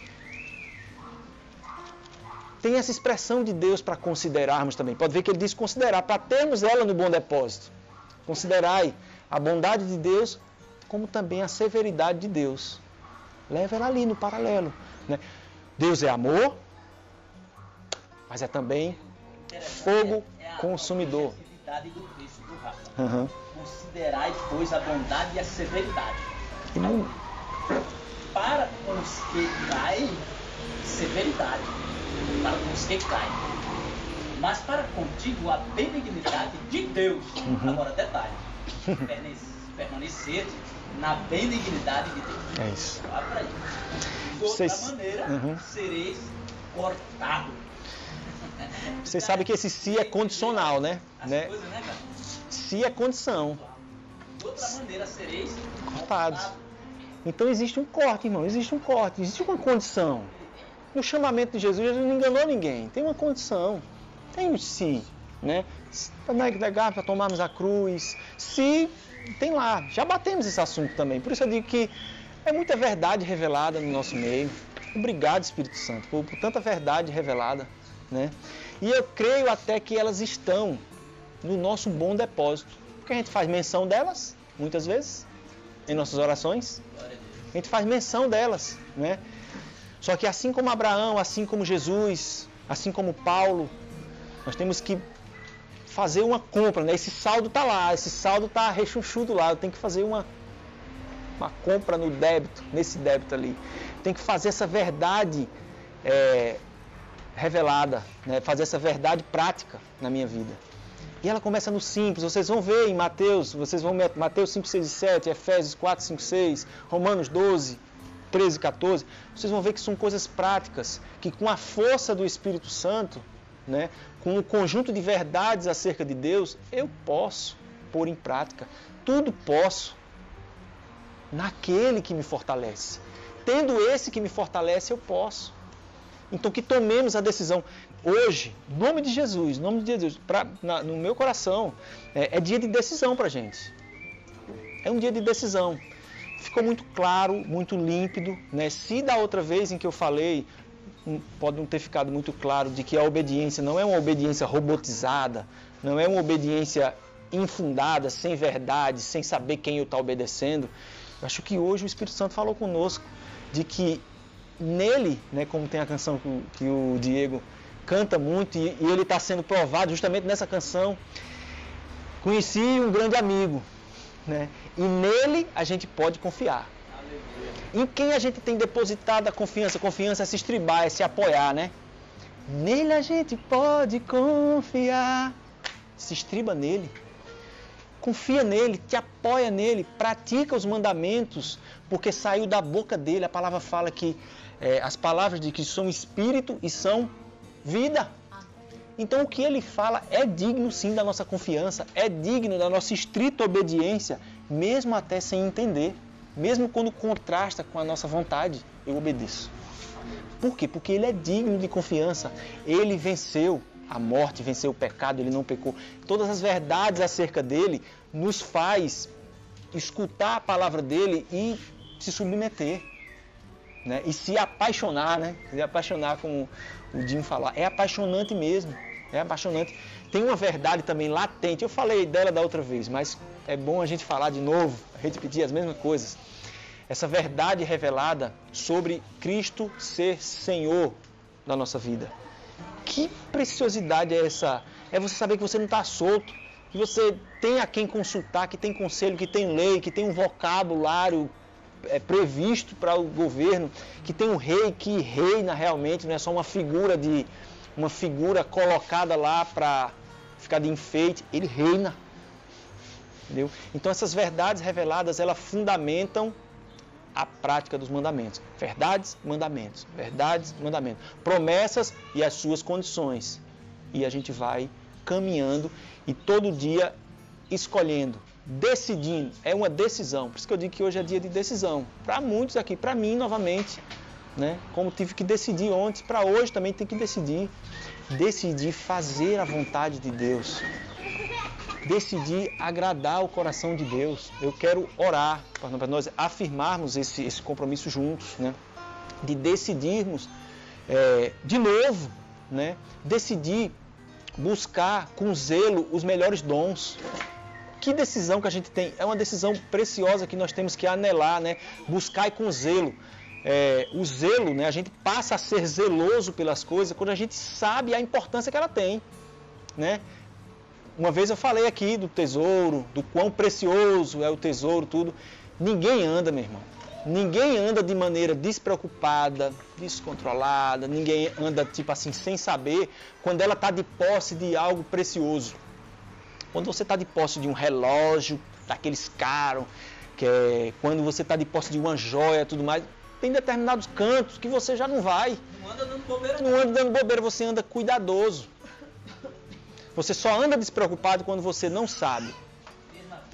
Tem essa expressão de Deus para considerarmos também. Pode ver que ele diz considerar, para termos ela no bom depósito. Considerai a bondade de Deus, como também a severidade de Deus. Leva ela ali no paralelo. Né? Deus é amor, mas é também fogo consumidor. Uhum. Considerai, pois, a bondade e a severidade. Hum. Para os que caem, severidade para com os que caem. Mas para contigo a benignidade de Deus. Uhum. Agora, detalhe: <laughs> permanecer na benignidade de Deus. É isso. Vá para aí. De outra Vocês... maneira, uhum. sereis cortados. Vocês sabem que esse se é condicional, né? As né? Coisas, né cara? Se é condição. De outra maneira, sereis cortados. Então existe um corte, irmão. Existe um corte. Existe uma condição. No chamamento de Jesus, Jesus não enganou ninguém. Tem uma condição. Tem um se, né? Para negar, para tomarmos a cruz. Se, tem lá. Já batemos esse assunto também. Por isso eu digo que é muita verdade revelada no nosso meio. Obrigado, Espírito Santo, por, por tanta verdade revelada, né? E eu creio até que elas estão no nosso bom depósito. Porque a gente faz menção delas, muitas vezes, em nossas orações. A gente faz menção delas, né? Só que assim como Abraão, assim como Jesus, assim como Paulo, nós temos que fazer uma compra, né? Esse saldo está lá, esse saldo está rechonchudo lá, eu tenho que fazer uma, uma compra no débito, nesse débito ali. Tem que fazer essa verdade é, revelada, né? fazer essa verdade prática na minha vida. E ela começa no simples, vocês vão ver em Mateus, vocês vão Mateus 5, 6 e 7, Efésios 4, 5, 6, Romanos 12, 13, 14, vocês vão ver que são coisas práticas, que com a força do Espírito Santo, né, com o conjunto de verdades acerca de Deus, eu posso pôr em prática. Tudo posso naquele que me fortalece. Tendo esse que me fortalece, eu posso. Então que tomemos a decisão. Hoje, em nome de Jesus, nome de Jesus, pra, na, no meu coração, é, é dia de decisão para gente. É um dia de decisão ficou muito claro, muito límpido. Né? Se da outra vez em que eu falei, pode não ter ficado muito claro de que a obediência não é uma obediência robotizada, não é uma obediência infundada, sem verdade, sem saber quem eu estou obedecendo. Eu acho que hoje o Espírito Santo falou conosco de que nele, né, como tem a canção que o, que o Diego canta muito e, e ele está sendo provado justamente nessa canção. Conheci um grande amigo, né? E nele a gente pode confiar. Em quem a gente tem depositado a confiança? Confiança é se estribar, é se apoiar, né? Nele a gente pode confiar. Se estriba nele. Confia nele, te apoia nele, pratica os mandamentos, porque saiu da boca dele. A palavra fala que é, as palavras de que são espírito e são vida. Então o que ele fala é digno sim da nossa confiança, é digno da nossa estrita obediência, mesmo até sem entender, mesmo quando contrasta com a nossa vontade, eu obedeço. Por quê? Porque ele é digno de confiança. Ele venceu a morte, venceu o pecado, ele não pecou. Todas as verdades acerca dele nos faz escutar a palavra dele e se submeter. Né? E se apaixonar, né? Se apaixonar, como o Jim falar. É apaixonante mesmo. É apaixonante. Tem uma verdade também latente. Eu falei dela da outra vez, mas é bom a gente falar de novo, repetir as mesmas coisas. Essa verdade revelada sobre Cristo ser Senhor da nossa vida. Que preciosidade é essa? É você saber que você não está solto. que você tem a quem consultar, que tem conselho, que tem lei, que tem um vocabulário é, previsto para o governo, que tem um rei que reina realmente, não é só uma figura de uma figura colocada lá para ficar de enfeite, ele reina. Entendeu? Então essas verdades reveladas, elas fundamentam a prática dos mandamentos. Verdades, mandamentos. Verdades, mandamentos. Promessas e as suas condições. E a gente vai caminhando e todo dia escolhendo, decidindo. É uma decisão. Por isso que eu digo que hoje é dia de decisão. Para muitos aqui, para mim novamente, né? Como tive que decidir ontem, para hoje também tem que decidir. Decidir fazer a vontade de Deus decidir agradar o coração de Deus. Eu quero orar para nós afirmarmos esse, esse compromisso juntos, né? De decidirmos é, de novo, né? Decidir buscar com zelo os melhores dons. Que decisão que a gente tem? É uma decisão preciosa que nós temos que anelar, né? Buscar e com zelo. É, o zelo, né? A gente passa a ser zeloso pelas coisas quando a gente sabe a importância que ela tem, né? Uma vez eu falei aqui do tesouro, do quão precioso é o tesouro, tudo. Ninguém anda, meu irmão. Ninguém anda de maneira despreocupada, descontrolada, ninguém anda tipo assim sem saber quando ela está de posse de algo precioso. Quando você está de posse de um relógio, daqueles caros, que é quando você está de posse de uma joia tudo mais, tem determinados cantos que você já não vai. Não anda dando bobeira. Não anda dando bobeira, você anda cuidadoso. Você só anda despreocupado quando você não sabe.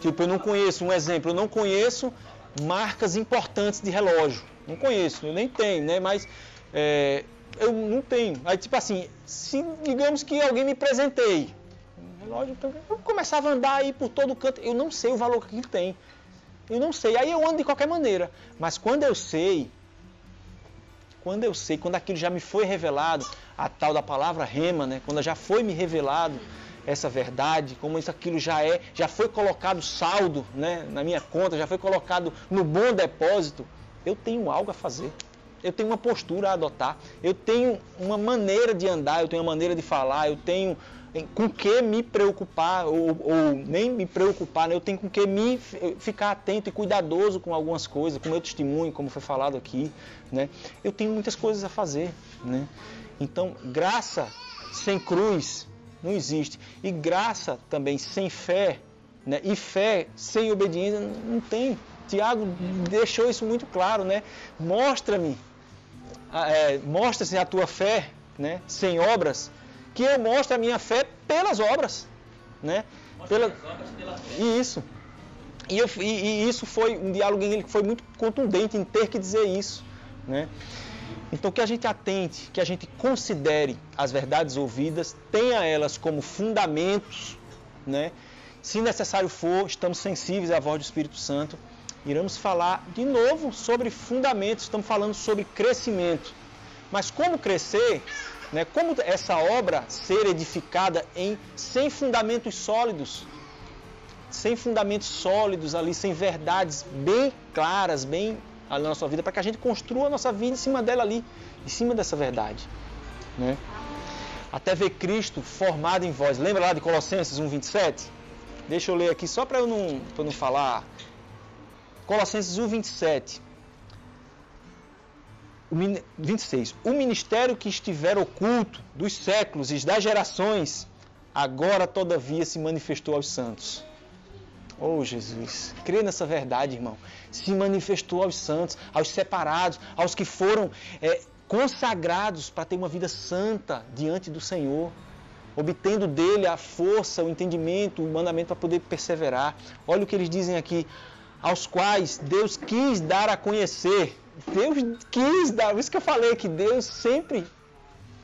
Tipo, eu não conheço, um exemplo, eu não conheço marcas importantes de relógio. Não conheço, eu nem tenho, né? Mas é, eu não tenho. Aí, tipo assim, se digamos que alguém me presenteie, relógio, então, eu começava a andar aí por todo canto, eu não sei o valor que aquilo tem. Eu não sei. Aí eu ando de qualquer maneira. Mas quando eu sei, quando eu sei, quando aquilo já me foi revelado, a tal da palavra rema, né? quando já foi me revelado essa verdade, como isso aquilo já é, já foi colocado saldo né? na minha conta, já foi colocado no bom depósito, eu tenho algo a fazer. Eu tenho uma postura a adotar, eu tenho uma maneira de andar, eu tenho uma maneira de falar, eu tenho com que me preocupar ou, ou nem me preocupar, né? eu tenho com que me ficar atento e cuidadoso com algumas coisas, com meu testemunho, como foi falado aqui, né? Eu tenho muitas coisas a fazer, né? Então, graça sem cruz não existe. E graça também sem fé, né? E fé sem obediência não tem. Tiago deixou isso muito claro, né? Mostra-me, é, mostra-se a tua fé, né? Sem obras, que eu mostre a minha fé pelas obras, né? Pela... obras pela fé. Isso. E, eu, e, e, isso foi um diálogo que foi muito contundente em ter que dizer isso, né? Então, que a gente atente, que a gente considere as verdades ouvidas, tenha elas como fundamentos, né? Se necessário for, estamos sensíveis à voz do Espírito Santo. Iremos falar de novo sobre fundamentos, estamos falando sobre crescimento. Mas como crescer, né? como essa obra ser edificada em sem fundamentos sólidos, sem fundamentos sólidos ali, sem verdades bem claras, bem na nossa vida, para que a gente construa a nossa vida em cima dela ali, em cima dessa verdade. Né? Até ver Cristo formado em vós. Lembra lá de Colossenses 1, 27? Deixa eu ler aqui só para eu não, eu não falar. Colossenses 1, 27. O, 26. O ministério que estiver oculto dos séculos e das gerações, agora todavia se manifestou aos santos Oh Jesus, crê nessa verdade, irmão. Se manifestou aos santos, aos separados, aos que foram é, consagrados para ter uma vida santa diante do Senhor, obtendo dele a força, o entendimento, o mandamento para poder perseverar. Olha o que eles dizem aqui, aos quais Deus quis dar a conhecer. Deus quis dar, por isso que eu falei que Deus sempre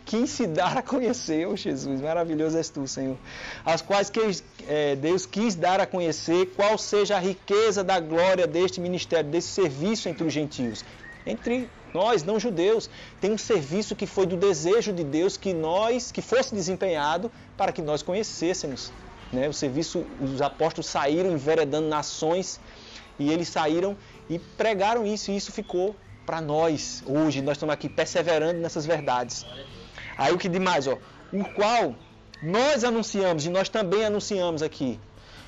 quis se dar a conhecer, oh Jesus, maravilhoso és tu, Senhor. As quais que, é, Deus quis dar a conhecer qual seja a riqueza da glória deste ministério, desse serviço entre os gentios. Entre nós, não judeus, tem um serviço que foi do desejo de Deus que nós, que fosse desempenhado para que nós conhecêssemos. Né? O serviço, os apóstolos saíram enveredando nações e eles saíram e pregaram isso e isso ficou para nós hoje. Nós estamos aqui perseverando nessas verdades. Aí o que demais, ó, o qual Nós anunciamos, e nós também anunciamos aqui,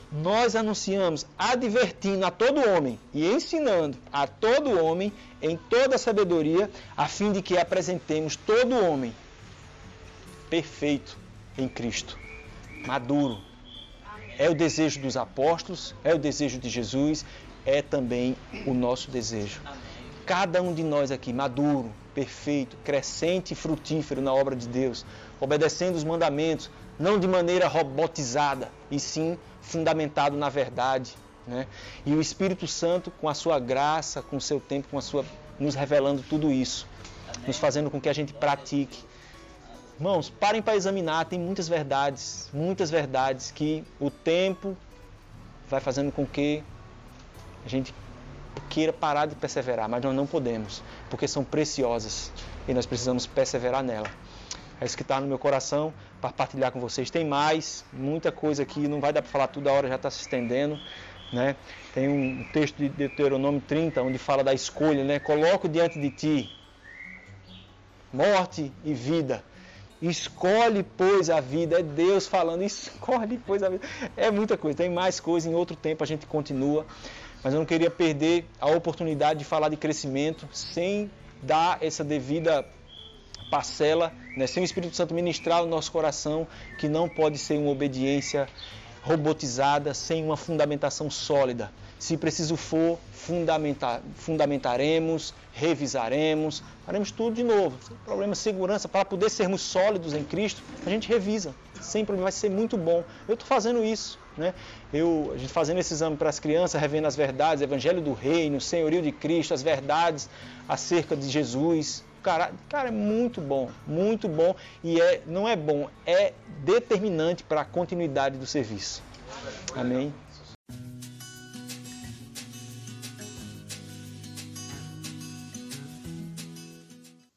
nós anunciamos advertindo a todo homem e ensinando a todo homem em toda sabedoria, a fim de que apresentemos todo homem perfeito em Cristo, maduro. É o desejo dos apóstolos, é o desejo de Jesus, é também o nosso desejo. Cada um de nós aqui, maduro, perfeito, crescente e frutífero na obra de Deus, obedecendo os mandamentos, não de maneira robotizada, e sim fundamentado na verdade. Né? E o Espírito Santo, com a sua graça, com o seu tempo, com a sua, nos revelando tudo isso, nos fazendo com que a gente pratique. Irmãos, parem para examinar, tem muitas verdades, muitas verdades que o tempo vai fazendo com que a gente queira parar de perseverar, mas nós não podemos, porque são preciosas e nós precisamos perseverar nela. É isso que está no meu coração para partilhar com vocês. Tem mais, muita coisa aqui, não vai dar para falar tudo, a hora já está se estendendo. Né? Tem um texto de Deuteronômio 30, onde fala da escolha, né? Coloco diante de ti morte e vida. Escolhe, pois, a vida. É Deus falando, <laughs> escolhe, pois, a vida. É muita coisa, tem mais coisa, em outro tempo a gente continua. Mas eu não queria perder a oportunidade de falar de crescimento sem dar essa devida parcela, né, sem o Espírito Santo ministrar o nosso coração, que não pode ser uma obediência robotizada, sem uma fundamentação sólida. Se preciso for, fundamentar, fundamentaremos, revisaremos, faremos tudo de novo. Sem problema, segurança, para poder sermos sólidos em Cristo, a gente revisa, sem problema, vai ser muito bom. Eu estou fazendo isso, né? Eu, a gente fazendo esse exame para as crianças, revendo as verdades, Evangelho do Reino, Senhorio de Cristo, as verdades acerca de Jesus, Cara, cara, é muito bom, muito bom e é, não é bom, é determinante para a continuidade do serviço. Amém.